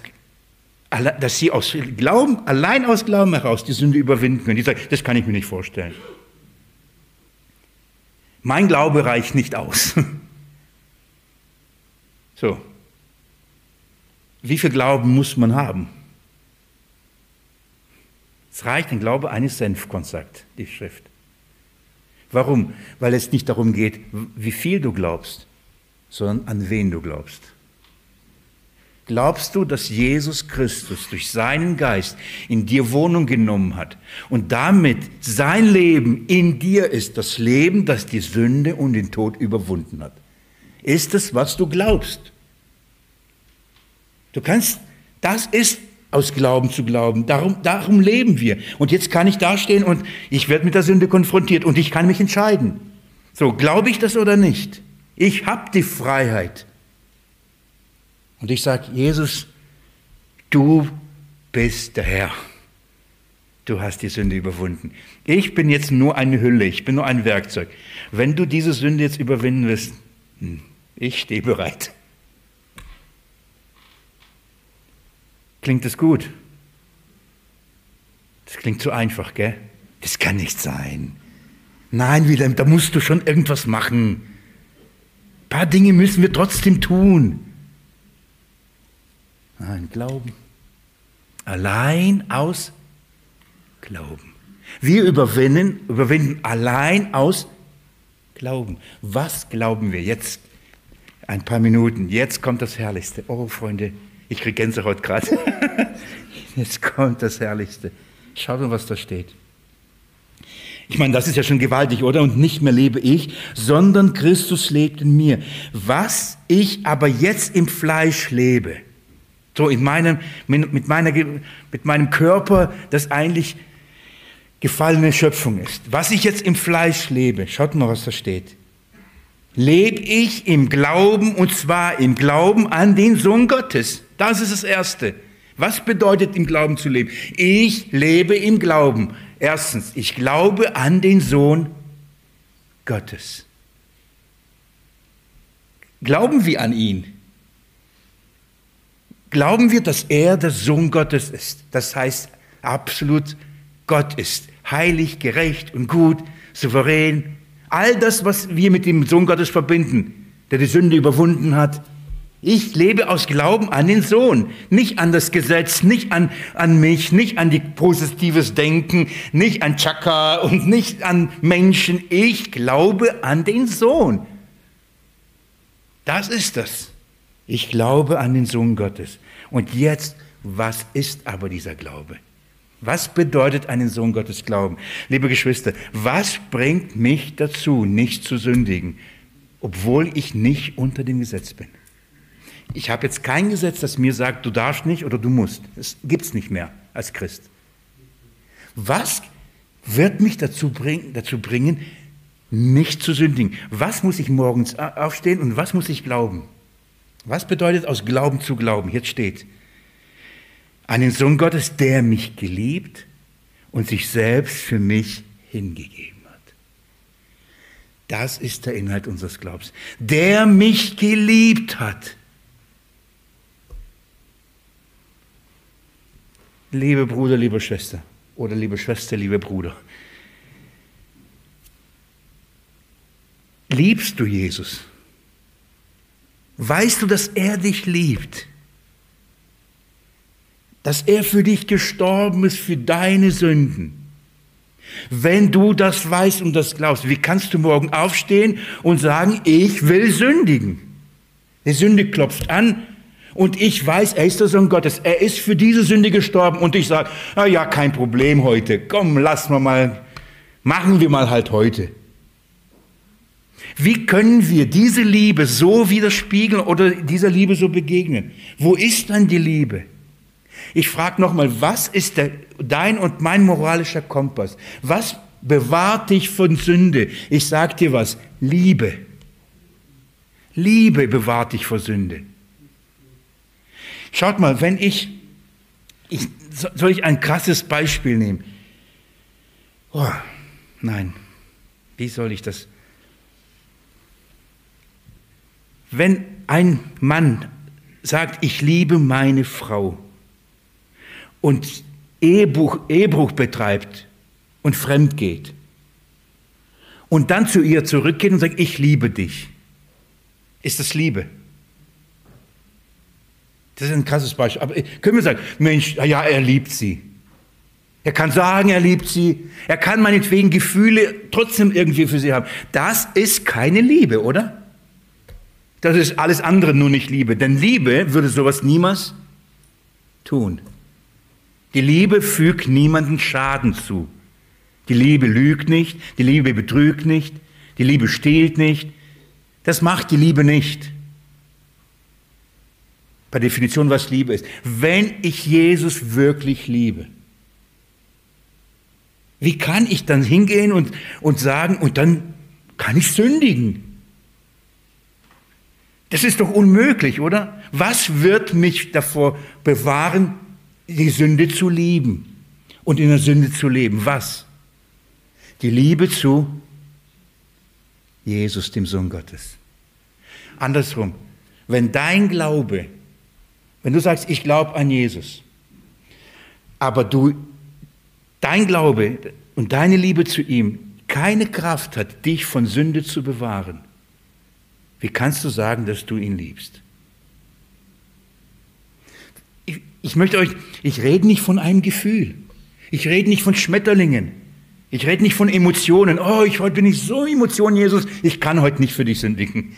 dass sie aus Glauben, allein aus Glauben heraus die Sünde überwinden können. Die sagen, das kann ich mir nicht vorstellen. Mein Glaube reicht nicht aus. So. Wie viel Glauben muss man haben? Es reicht ein Glaube eines Senfkorns, sagt die Schrift. Warum? Weil es nicht darum geht, wie viel du glaubst, sondern an wen du glaubst. Glaubst du, dass Jesus Christus durch seinen Geist in dir Wohnung genommen hat und damit sein Leben in dir ist, das Leben, das die Sünde und den Tod überwunden hat? Ist es, was du glaubst? Du kannst, das ist aus Glauben zu glauben. Darum, darum leben wir. Und jetzt kann ich dastehen und ich werde mit der Sünde konfrontiert und ich kann mich entscheiden. So, glaube ich das oder nicht? Ich habe die Freiheit. Und ich sage, Jesus, du bist der Herr. Du hast die Sünde überwunden. Ich bin jetzt nur eine Hülle, ich bin nur ein Werkzeug. Wenn du diese Sünde jetzt überwinden wirst, hm, ich stehe bereit. Klingt das gut? Das klingt zu einfach, gell? Das kann nicht sein. Nein, Wilhelm, da musst du schon irgendwas machen. Ein paar Dinge müssen wir trotzdem tun. Nein, Glauben. Allein aus Glauben. Wir überwinden, überwinden allein aus Glauben. Was glauben wir? Jetzt ein paar Minuten. Jetzt kommt das Herrlichste. Oh, Freunde, ich kriege Gänsehaut gerade. Jetzt kommt das Herrlichste. Schaut mal, was da steht. Ich meine, das ist ja schon gewaltig, oder? Und nicht mehr lebe ich, sondern Christus lebt in mir. Was ich aber jetzt im Fleisch lebe, so in meinem, mit, meiner, mit meinem Körper, das eigentlich gefallene Schöpfung ist. Was ich jetzt im Fleisch lebe, schaut mal, was da steht. Lebe ich im Glauben und zwar im Glauben an den Sohn Gottes. Das ist das Erste. Was bedeutet im Glauben zu leben? Ich lebe im Glauben. Erstens, ich glaube an den Sohn Gottes. Glauben wir an ihn? glauben wir, dass er der Sohn Gottes ist. Das heißt, absolut Gott ist. Heilig, gerecht und gut, souverän. All das, was wir mit dem Sohn Gottes verbinden, der die Sünde überwunden hat. Ich lebe aus Glauben an den Sohn, nicht an das Gesetz, nicht an, an mich, nicht an die positives Denken, nicht an Chaka und nicht an Menschen. Ich glaube an den Sohn. Das ist das. Ich glaube an den Sohn Gottes. Und jetzt, was ist aber dieser Glaube? Was bedeutet einen Sohn Gottes glauben? Liebe Geschwister, was bringt mich dazu, nicht zu sündigen, obwohl ich nicht unter dem Gesetz bin? Ich habe jetzt kein Gesetz, das mir sagt, du darfst nicht oder du musst. Das gibt es nicht mehr als Christ. Was wird mich dazu bringen, dazu bringen, nicht zu sündigen? Was muss ich morgens aufstehen und was muss ich glauben? Was bedeutet aus Glauben zu glauben? Jetzt steht, einen Sohn Gottes, der mich geliebt und sich selbst für mich hingegeben hat. Das ist der Inhalt unseres Glaubens. Der mich geliebt hat. Liebe Bruder, liebe Schwester oder liebe Schwester, liebe Bruder, liebst du Jesus? Weißt du, dass er dich liebt? Dass er für dich gestorben ist, für deine Sünden? Wenn du das weißt und das glaubst, wie kannst du morgen aufstehen und sagen, ich will sündigen? Die Sünde klopft an und ich weiß, er ist der Sohn Gottes. Er ist für diese Sünde gestorben und ich sage, na ja, kein Problem heute. Komm, lass mal mal, machen wir mal halt heute. Wie können wir diese Liebe so widerspiegeln oder dieser Liebe so begegnen? Wo ist dann die Liebe? Ich frage nochmal, was ist der, dein und mein moralischer Kompass? Was bewahrt dich von Sünde? Ich sage dir was, Liebe. Liebe bewahrt dich vor Sünde. Schaut mal, wenn ich, ich soll ich ein krasses Beispiel nehmen? Oh, nein, wie soll ich das? Wenn ein Mann sagt, ich liebe meine Frau und Ehebruch, Ehebruch betreibt und fremd geht und dann zu ihr zurückgeht und sagt, ich liebe dich, ist das Liebe? Das ist ein krasses Beispiel. Aber können wir sagen, Mensch, ja, er liebt sie. Er kann sagen, er liebt sie. Er kann meinetwegen Gefühle trotzdem irgendwie für sie haben. Das ist keine Liebe, oder? Das ist alles andere nur nicht Liebe. Denn Liebe würde sowas niemals tun. Die Liebe fügt niemanden Schaden zu. Die Liebe lügt nicht, die Liebe betrügt nicht, die Liebe stehlt nicht. Das macht die Liebe nicht. Per Definition, was Liebe ist. Wenn ich Jesus wirklich liebe, wie kann ich dann hingehen und, und sagen, und dann kann ich sündigen? Das ist doch unmöglich, oder? Was wird mich davor bewahren, die Sünde zu lieben und in der Sünde zu leben? Was? Die Liebe zu Jesus, dem Sohn Gottes. Andersrum, wenn dein Glaube, wenn du sagst, ich glaube an Jesus, aber du, dein Glaube und deine Liebe zu ihm keine Kraft hat, dich von Sünde zu bewahren, wie kannst du sagen, dass du ihn liebst? Ich, möchte euch, ich rede nicht von einem Gefühl. Ich rede nicht von Schmetterlingen. Ich rede nicht von Emotionen. Oh, ich, heute bin ich so Emotionen, Jesus. Ich kann heute nicht für dich sündigen.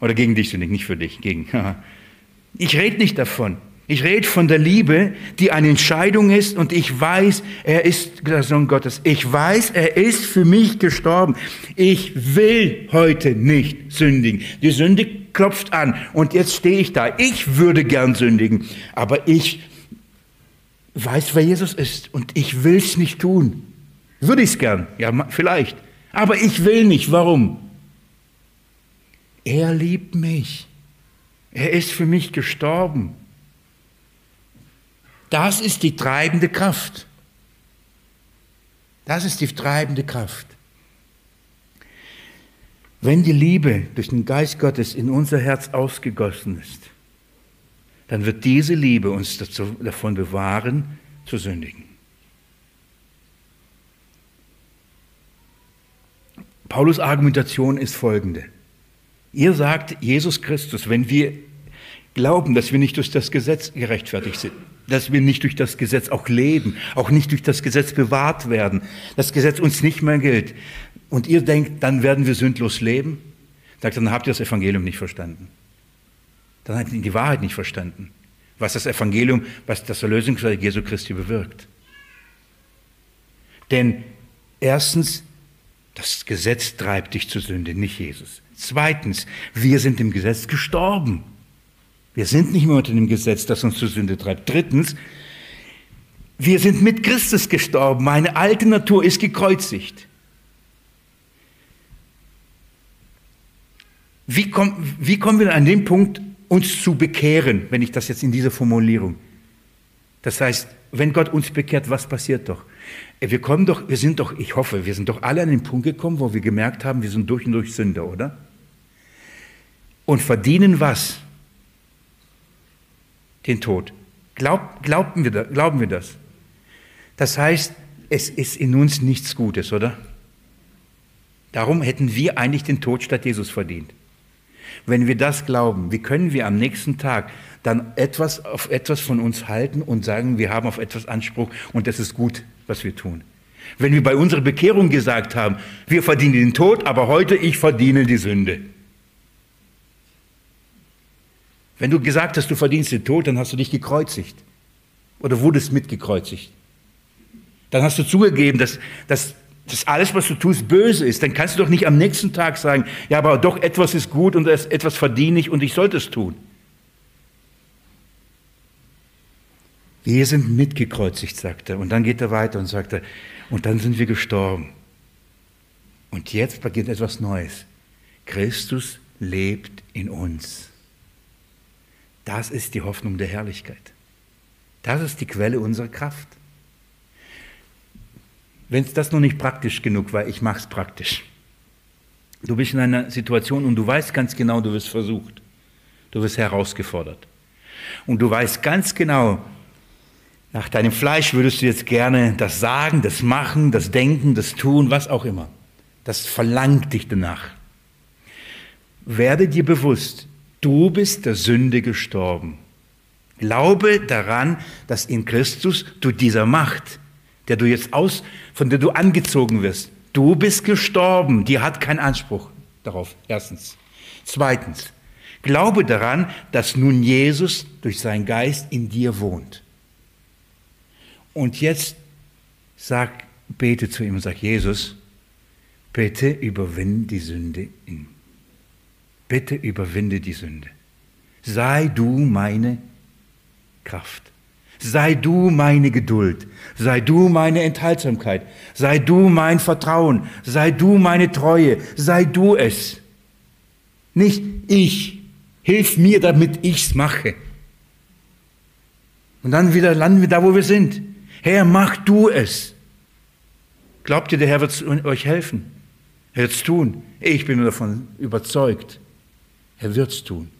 Oder gegen dich sündigen, nicht für dich. Gegen. Ich rede nicht davon. Ich rede von der Liebe, die eine Entscheidung ist und ich weiß, er ist der Sohn Gottes. Ich weiß, er ist für mich gestorben. Ich will heute nicht sündigen. Die Sünde klopft an und jetzt stehe ich da. Ich würde gern sündigen, aber ich weiß, wer Jesus ist und ich will es nicht tun. Würde ich es gern? Ja, vielleicht. Aber ich will nicht. Warum? Er liebt mich. Er ist für mich gestorben. Das ist die treibende Kraft. Das ist die treibende Kraft. Wenn die Liebe durch den Geist Gottes in unser Herz ausgegossen ist, dann wird diese Liebe uns dazu, davon bewahren, zu sündigen. Paulus Argumentation ist folgende. Ihr sagt, Jesus Christus, wenn wir glauben, dass wir nicht durch das Gesetz gerechtfertigt sind, dass wir nicht durch das Gesetz auch leben, auch nicht durch das Gesetz bewahrt werden, das Gesetz uns nicht mehr gilt. Und ihr denkt, dann werden wir sündlos leben? Dann habt ihr das Evangelium nicht verstanden. Dann habt ihr die Wahrheit nicht verstanden. Was das Evangelium, was das Erlösungswerk Jesu Christi bewirkt. Denn erstens, das Gesetz treibt dich zur Sünde, nicht Jesus. Zweitens, wir sind im Gesetz gestorben. Wir sind nicht mehr unter dem Gesetz, das uns zur Sünde treibt. Drittens, wir sind mit Christus gestorben. Meine alte Natur ist gekreuzigt. Wie, komm, wie kommen wir an den Punkt, uns zu bekehren, wenn ich das jetzt in dieser Formulierung? Das heißt, wenn Gott uns bekehrt, was passiert doch? Wir kommen doch, wir sind doch, ich hoffe, wir sind doch alle an den Punkt gekommen, wo wir gemerkt haben, wir sind durch und durch Sünder, oder? Und verdienen was? den Tod. Glaub, glauben, wir glauben wir das? Das heißt, es ist in uns nichts Gutes, oder? Darum hätten wir eigentlich den Tod statt Jesus verdient. Wenn wir das glauben, wie können wir am nächsten Tag dann etwas auf etwas von uns halten und sagen, wir haben auf etwas Anspruch und das ist gut, was wir tun? Wenn wir bei unserer Bekehrung gesagt haben, wir verdienen den Tod, aber heute ich verdiene die Sünde. Wenn du gesagt hast, du verdienst den Tod, dann hast du dich gekreuzigt oder wurdest mitgekreuzigt. Dann hast du zugegeben, dass, dass, dass alles, was du tust, böse ist. Dann kannst du doch nicht am nächsten Tag sagen, ja, aber doch etwas ist gut und etwas verdiene ich und ich sollte es tun. Wir sind mitgekreuzigt, sagt er. Und dann geht er weiter und sagt er, und dann sind wir gestorben. Und jetzt beginnt etwas Neues. Christus lebt in uns. Das ist die Hoffnung der Herrlichkeit. Das ist die Quelle unserer Kraft. Wenn es das noch nicht praktisch genug war, ich mache es praktisch. Du bist in einer Situation und du weißt ganz genau, du wirst versucht. Du wirst herausgefordert. Und du weißt ganz genau, nach deinem Fleisch würdest du jetzt gerne das sagen, das machen, das denken, das tun, was auch immer. Das verlangt dich danach. Werde dir bewusst, Du bist der Sünde gestorben. Glaube daran, dass in Christus du dieser Macht, der du jetzt aus, von der du angezogen wirst, du bist gestorben. Die hat keinen Anspruch darauf. Erstens. Zweitens, glaube daran, dass nun Jesus durch seinen Geist in dir wohnt. Und jetzt sag, bete zu ihm und sag, Jesus, bitte überwinde die Sünde in. Bitte überwinde die Sünde. Sei du meine Kraft. Sei du meine Geduld. Sei du meine Enthaltsamkeit. Sei du mein Vertrauen. Sei du meine Treue. Sei du es. Nicht ich. Hilf mir, damit ich's mache. Und dann wieder landen wir da, wo wir sind. Herr, mach du es. Glaubt ihr, der Herr wird euch helfen? Er wird es tun. Ich bin davon überzeugt. Er wird es tun.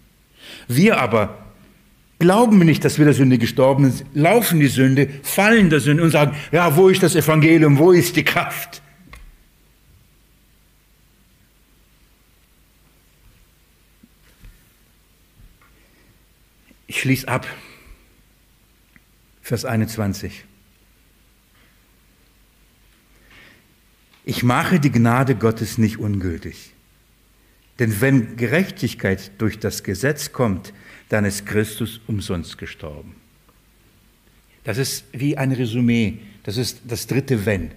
Wir aber glauben nicht, dass wir der Sünde gestorben sind, laufen die Sünde, fallen der Sünde und sagen, ja, wo ist das Evangelium, wo ist die Kraft? Ich schließe ab. Vers 21. Ich mache die Gnade Gottes nicht ungültig. Denn wenn Gerechtigkeit durch das Gesetz kommt, dann ist Christus umsonst gestorben. Das ist wie ein Resümee. Das ist das dritte Wenn.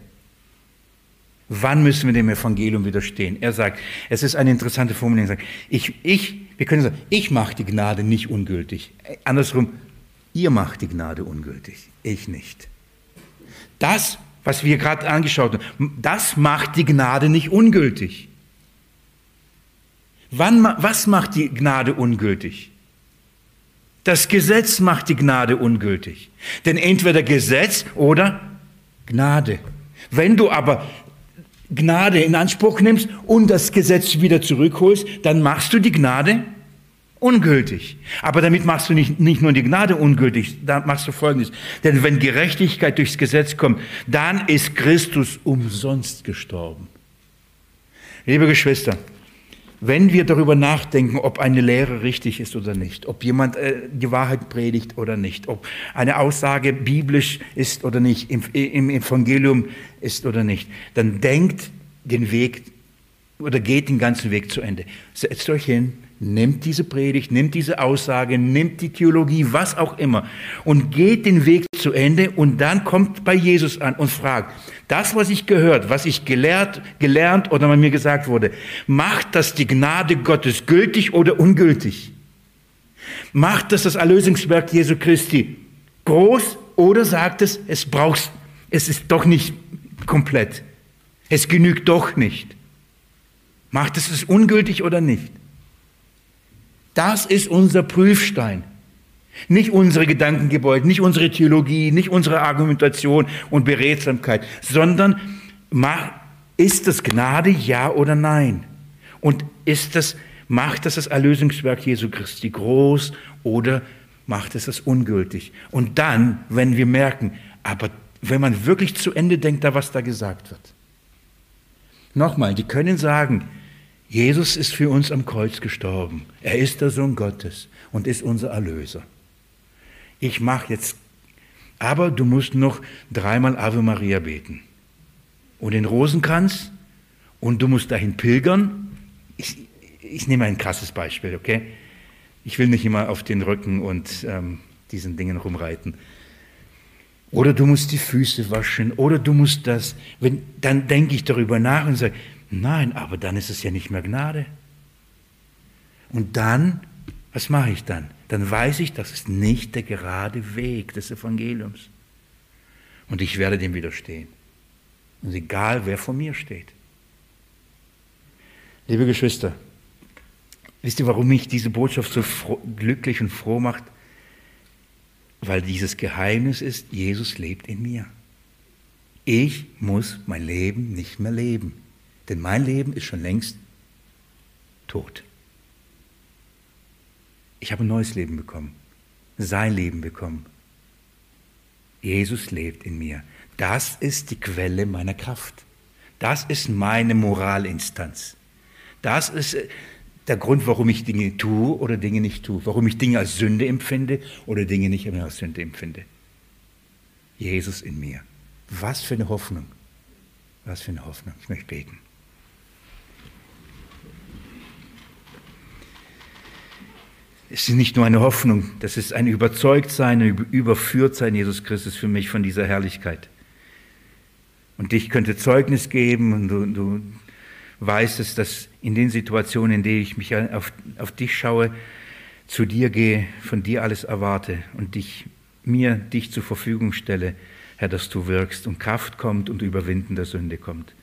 Wann müssen wir dem Evangelium widerstehen? Er sagt, es ist eine interessante Formulierung. Er ich, ich, wir können sagen, ich mache die Gnade nicht ungültig. Andersrum, ihr macht die Gnade ungültig, ich nicht. Das, was wir gerade angeschaut haben, das macht die Gnade nicht ungültig. Wann, was macht die Gnade ungültig? Das Gesetz macht die Gnade ungültig. Denn entweder Gesetz oder Gnade. Wenn du aber Gnade in Anspruch nimmst und das Gesetz wieder zurückholst, dann machst du die Gnade ungültig. Aber damit machst du nicht, nicht nur die Gnade ungültig, da machst du Folgendes. Denn wenn Gerechtigkeit durchs Gesetz kommt, dann ist Christus umsonst gestorben. Liebe Geschwister, wenn wir darüber nachdenken, ob eine Lehre richtig ist oder nicht, ob jemand äh, die Wahrheit predigt oder nicht, ob eine Aussage biblisch ist oder nicht, im, im Evangelium ist oder nicht, dann denkt den Weg oder geht den ganzen Weg zu Ende. Setzt euch hin, Nimmt diese Predigt, nimmt diese Aussage, nimmt die Theologie, was auch immer und geht den Weg zu Ende und dann kommt bei Jesus an und fragt, das, was ich gehört, was ich gelehrt, gelernt oder mir gesagt wurde, macht das die Gnade Gottes gültig oder ungültig? Macht das das Erlösungswerk Jesu Christi groß oder sagt es, es brauchst, es ist doch nicht komplett. Es genügt doch nicht. Macht es es ungültig oder nicht? Das ist unser Prüfstein. Nicht unsere Gedankengebäude, nicht unsere Theologie, nicht unsere Argumentation und Beredsamkeit, sondern ist das Gnade ja oder nein? Und ist das, macht das das Erlösungswerk Jesu Christi groß oder macht es das ungültig? Und dann, wenn wir merken, aber wenn man wirklich zu Ende denkt, da was da gesagt wird. Nochmal, die können sagen, Jesus ist für uns am Kreuz gestorben. Er ist der Sohn Gottes und ist unser Erlöser. Ich mache jetzt, aber du musst noch dreimal Ave Maria beten und den Rosenkranz und du musst dahin pilgern. Ich, ich nehme ein krasses Beispiel, okay? Ich will nicht immer auf den Rücken und ähm, diesen Dingen rumreiten. Oder du musst die Füße waschen, oder du musst das. Wenn, dann denke ich darüber nach und sage, Nein, aber dann ist es ja nicht mehr Gnade. Und dann, was mache ich dann? Dann weiß ich, das ist nicht der gerade Weg des Evangeliums. Und ich werde dem widerstehen. Und egal, wer vor mir steht. Liebe Geschwister, wisst ihr, warum mich diese Botschaft so glücklich und froh macht? Weil dieses Geheimnis ist, Jesus lebt in mir. Ich muss mein Leben nicht mehr leben. Denn mein Leben ist schon längst tot. Ich habe ein neues Leben bekommen, sein Leben bekommen. Jesus lebt in mir. Das ist die Quelle meiner Kraft. Das ist meine Moralinstanz. Das ist äh, der Grund, warum ich Dinge tue oder Dinge nicht tue. Warum ich Dinge als Sünde empfinde oder Dinge nicht mehr als Sünde empfinde. Jesus in mir. Was für eine Hoffnung. Was für eine Hoffnung. Ich möchte beten. Es ist nicht nur eine Hoffnung, das ist ein Überzeugtsein, ein Überführtsein Jesus Christus für mich von dieser Herrlichkeit. Und ich könnte Zeugnis geben und du, du weißt es, dass in den Situationen, in denen ich mich auf, auf dich schaue, zu dir gehe, von dir alles erwarte und dich, mir dich zur Verfügung stelle, Herr, dass du wirkst und Kraft kommt und Überwinden der Sünde kommt.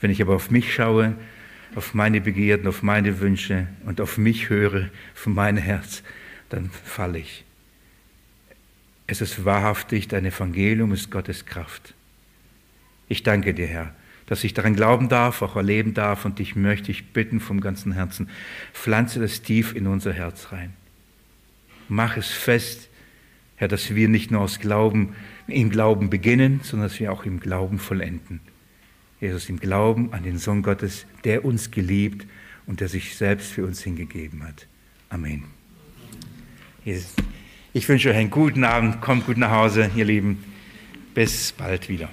Wenn ich aber auf mich schaue, auf meine Begierden, auf meine Wünsche und auf mich höre, auf mein Herz, dann falle ich. Es ist wahrhaftig, dein Evangelium ist Gottes Kraft. Ich danke dir, Herr, dass ich daran glauben darf, auch erleben darf und dich möchte ich bitten vom ganzen Herzen, pflanze das tief in unser Herz rein. Mach es fest, Herr, dass wir nicht nur aus Glauben, im Glauben beginnen, sondern dass wir auch im Glauben vollenden. Jesus, im Glauben an den Sohn Gottes, der uns geliebt und der sich selbst für uns hingegeben hat. Amen. Jesus, ich wünsche euch einen guten Abend, kommt gut nach Hause, ihr Lieben. Bis bald wieder.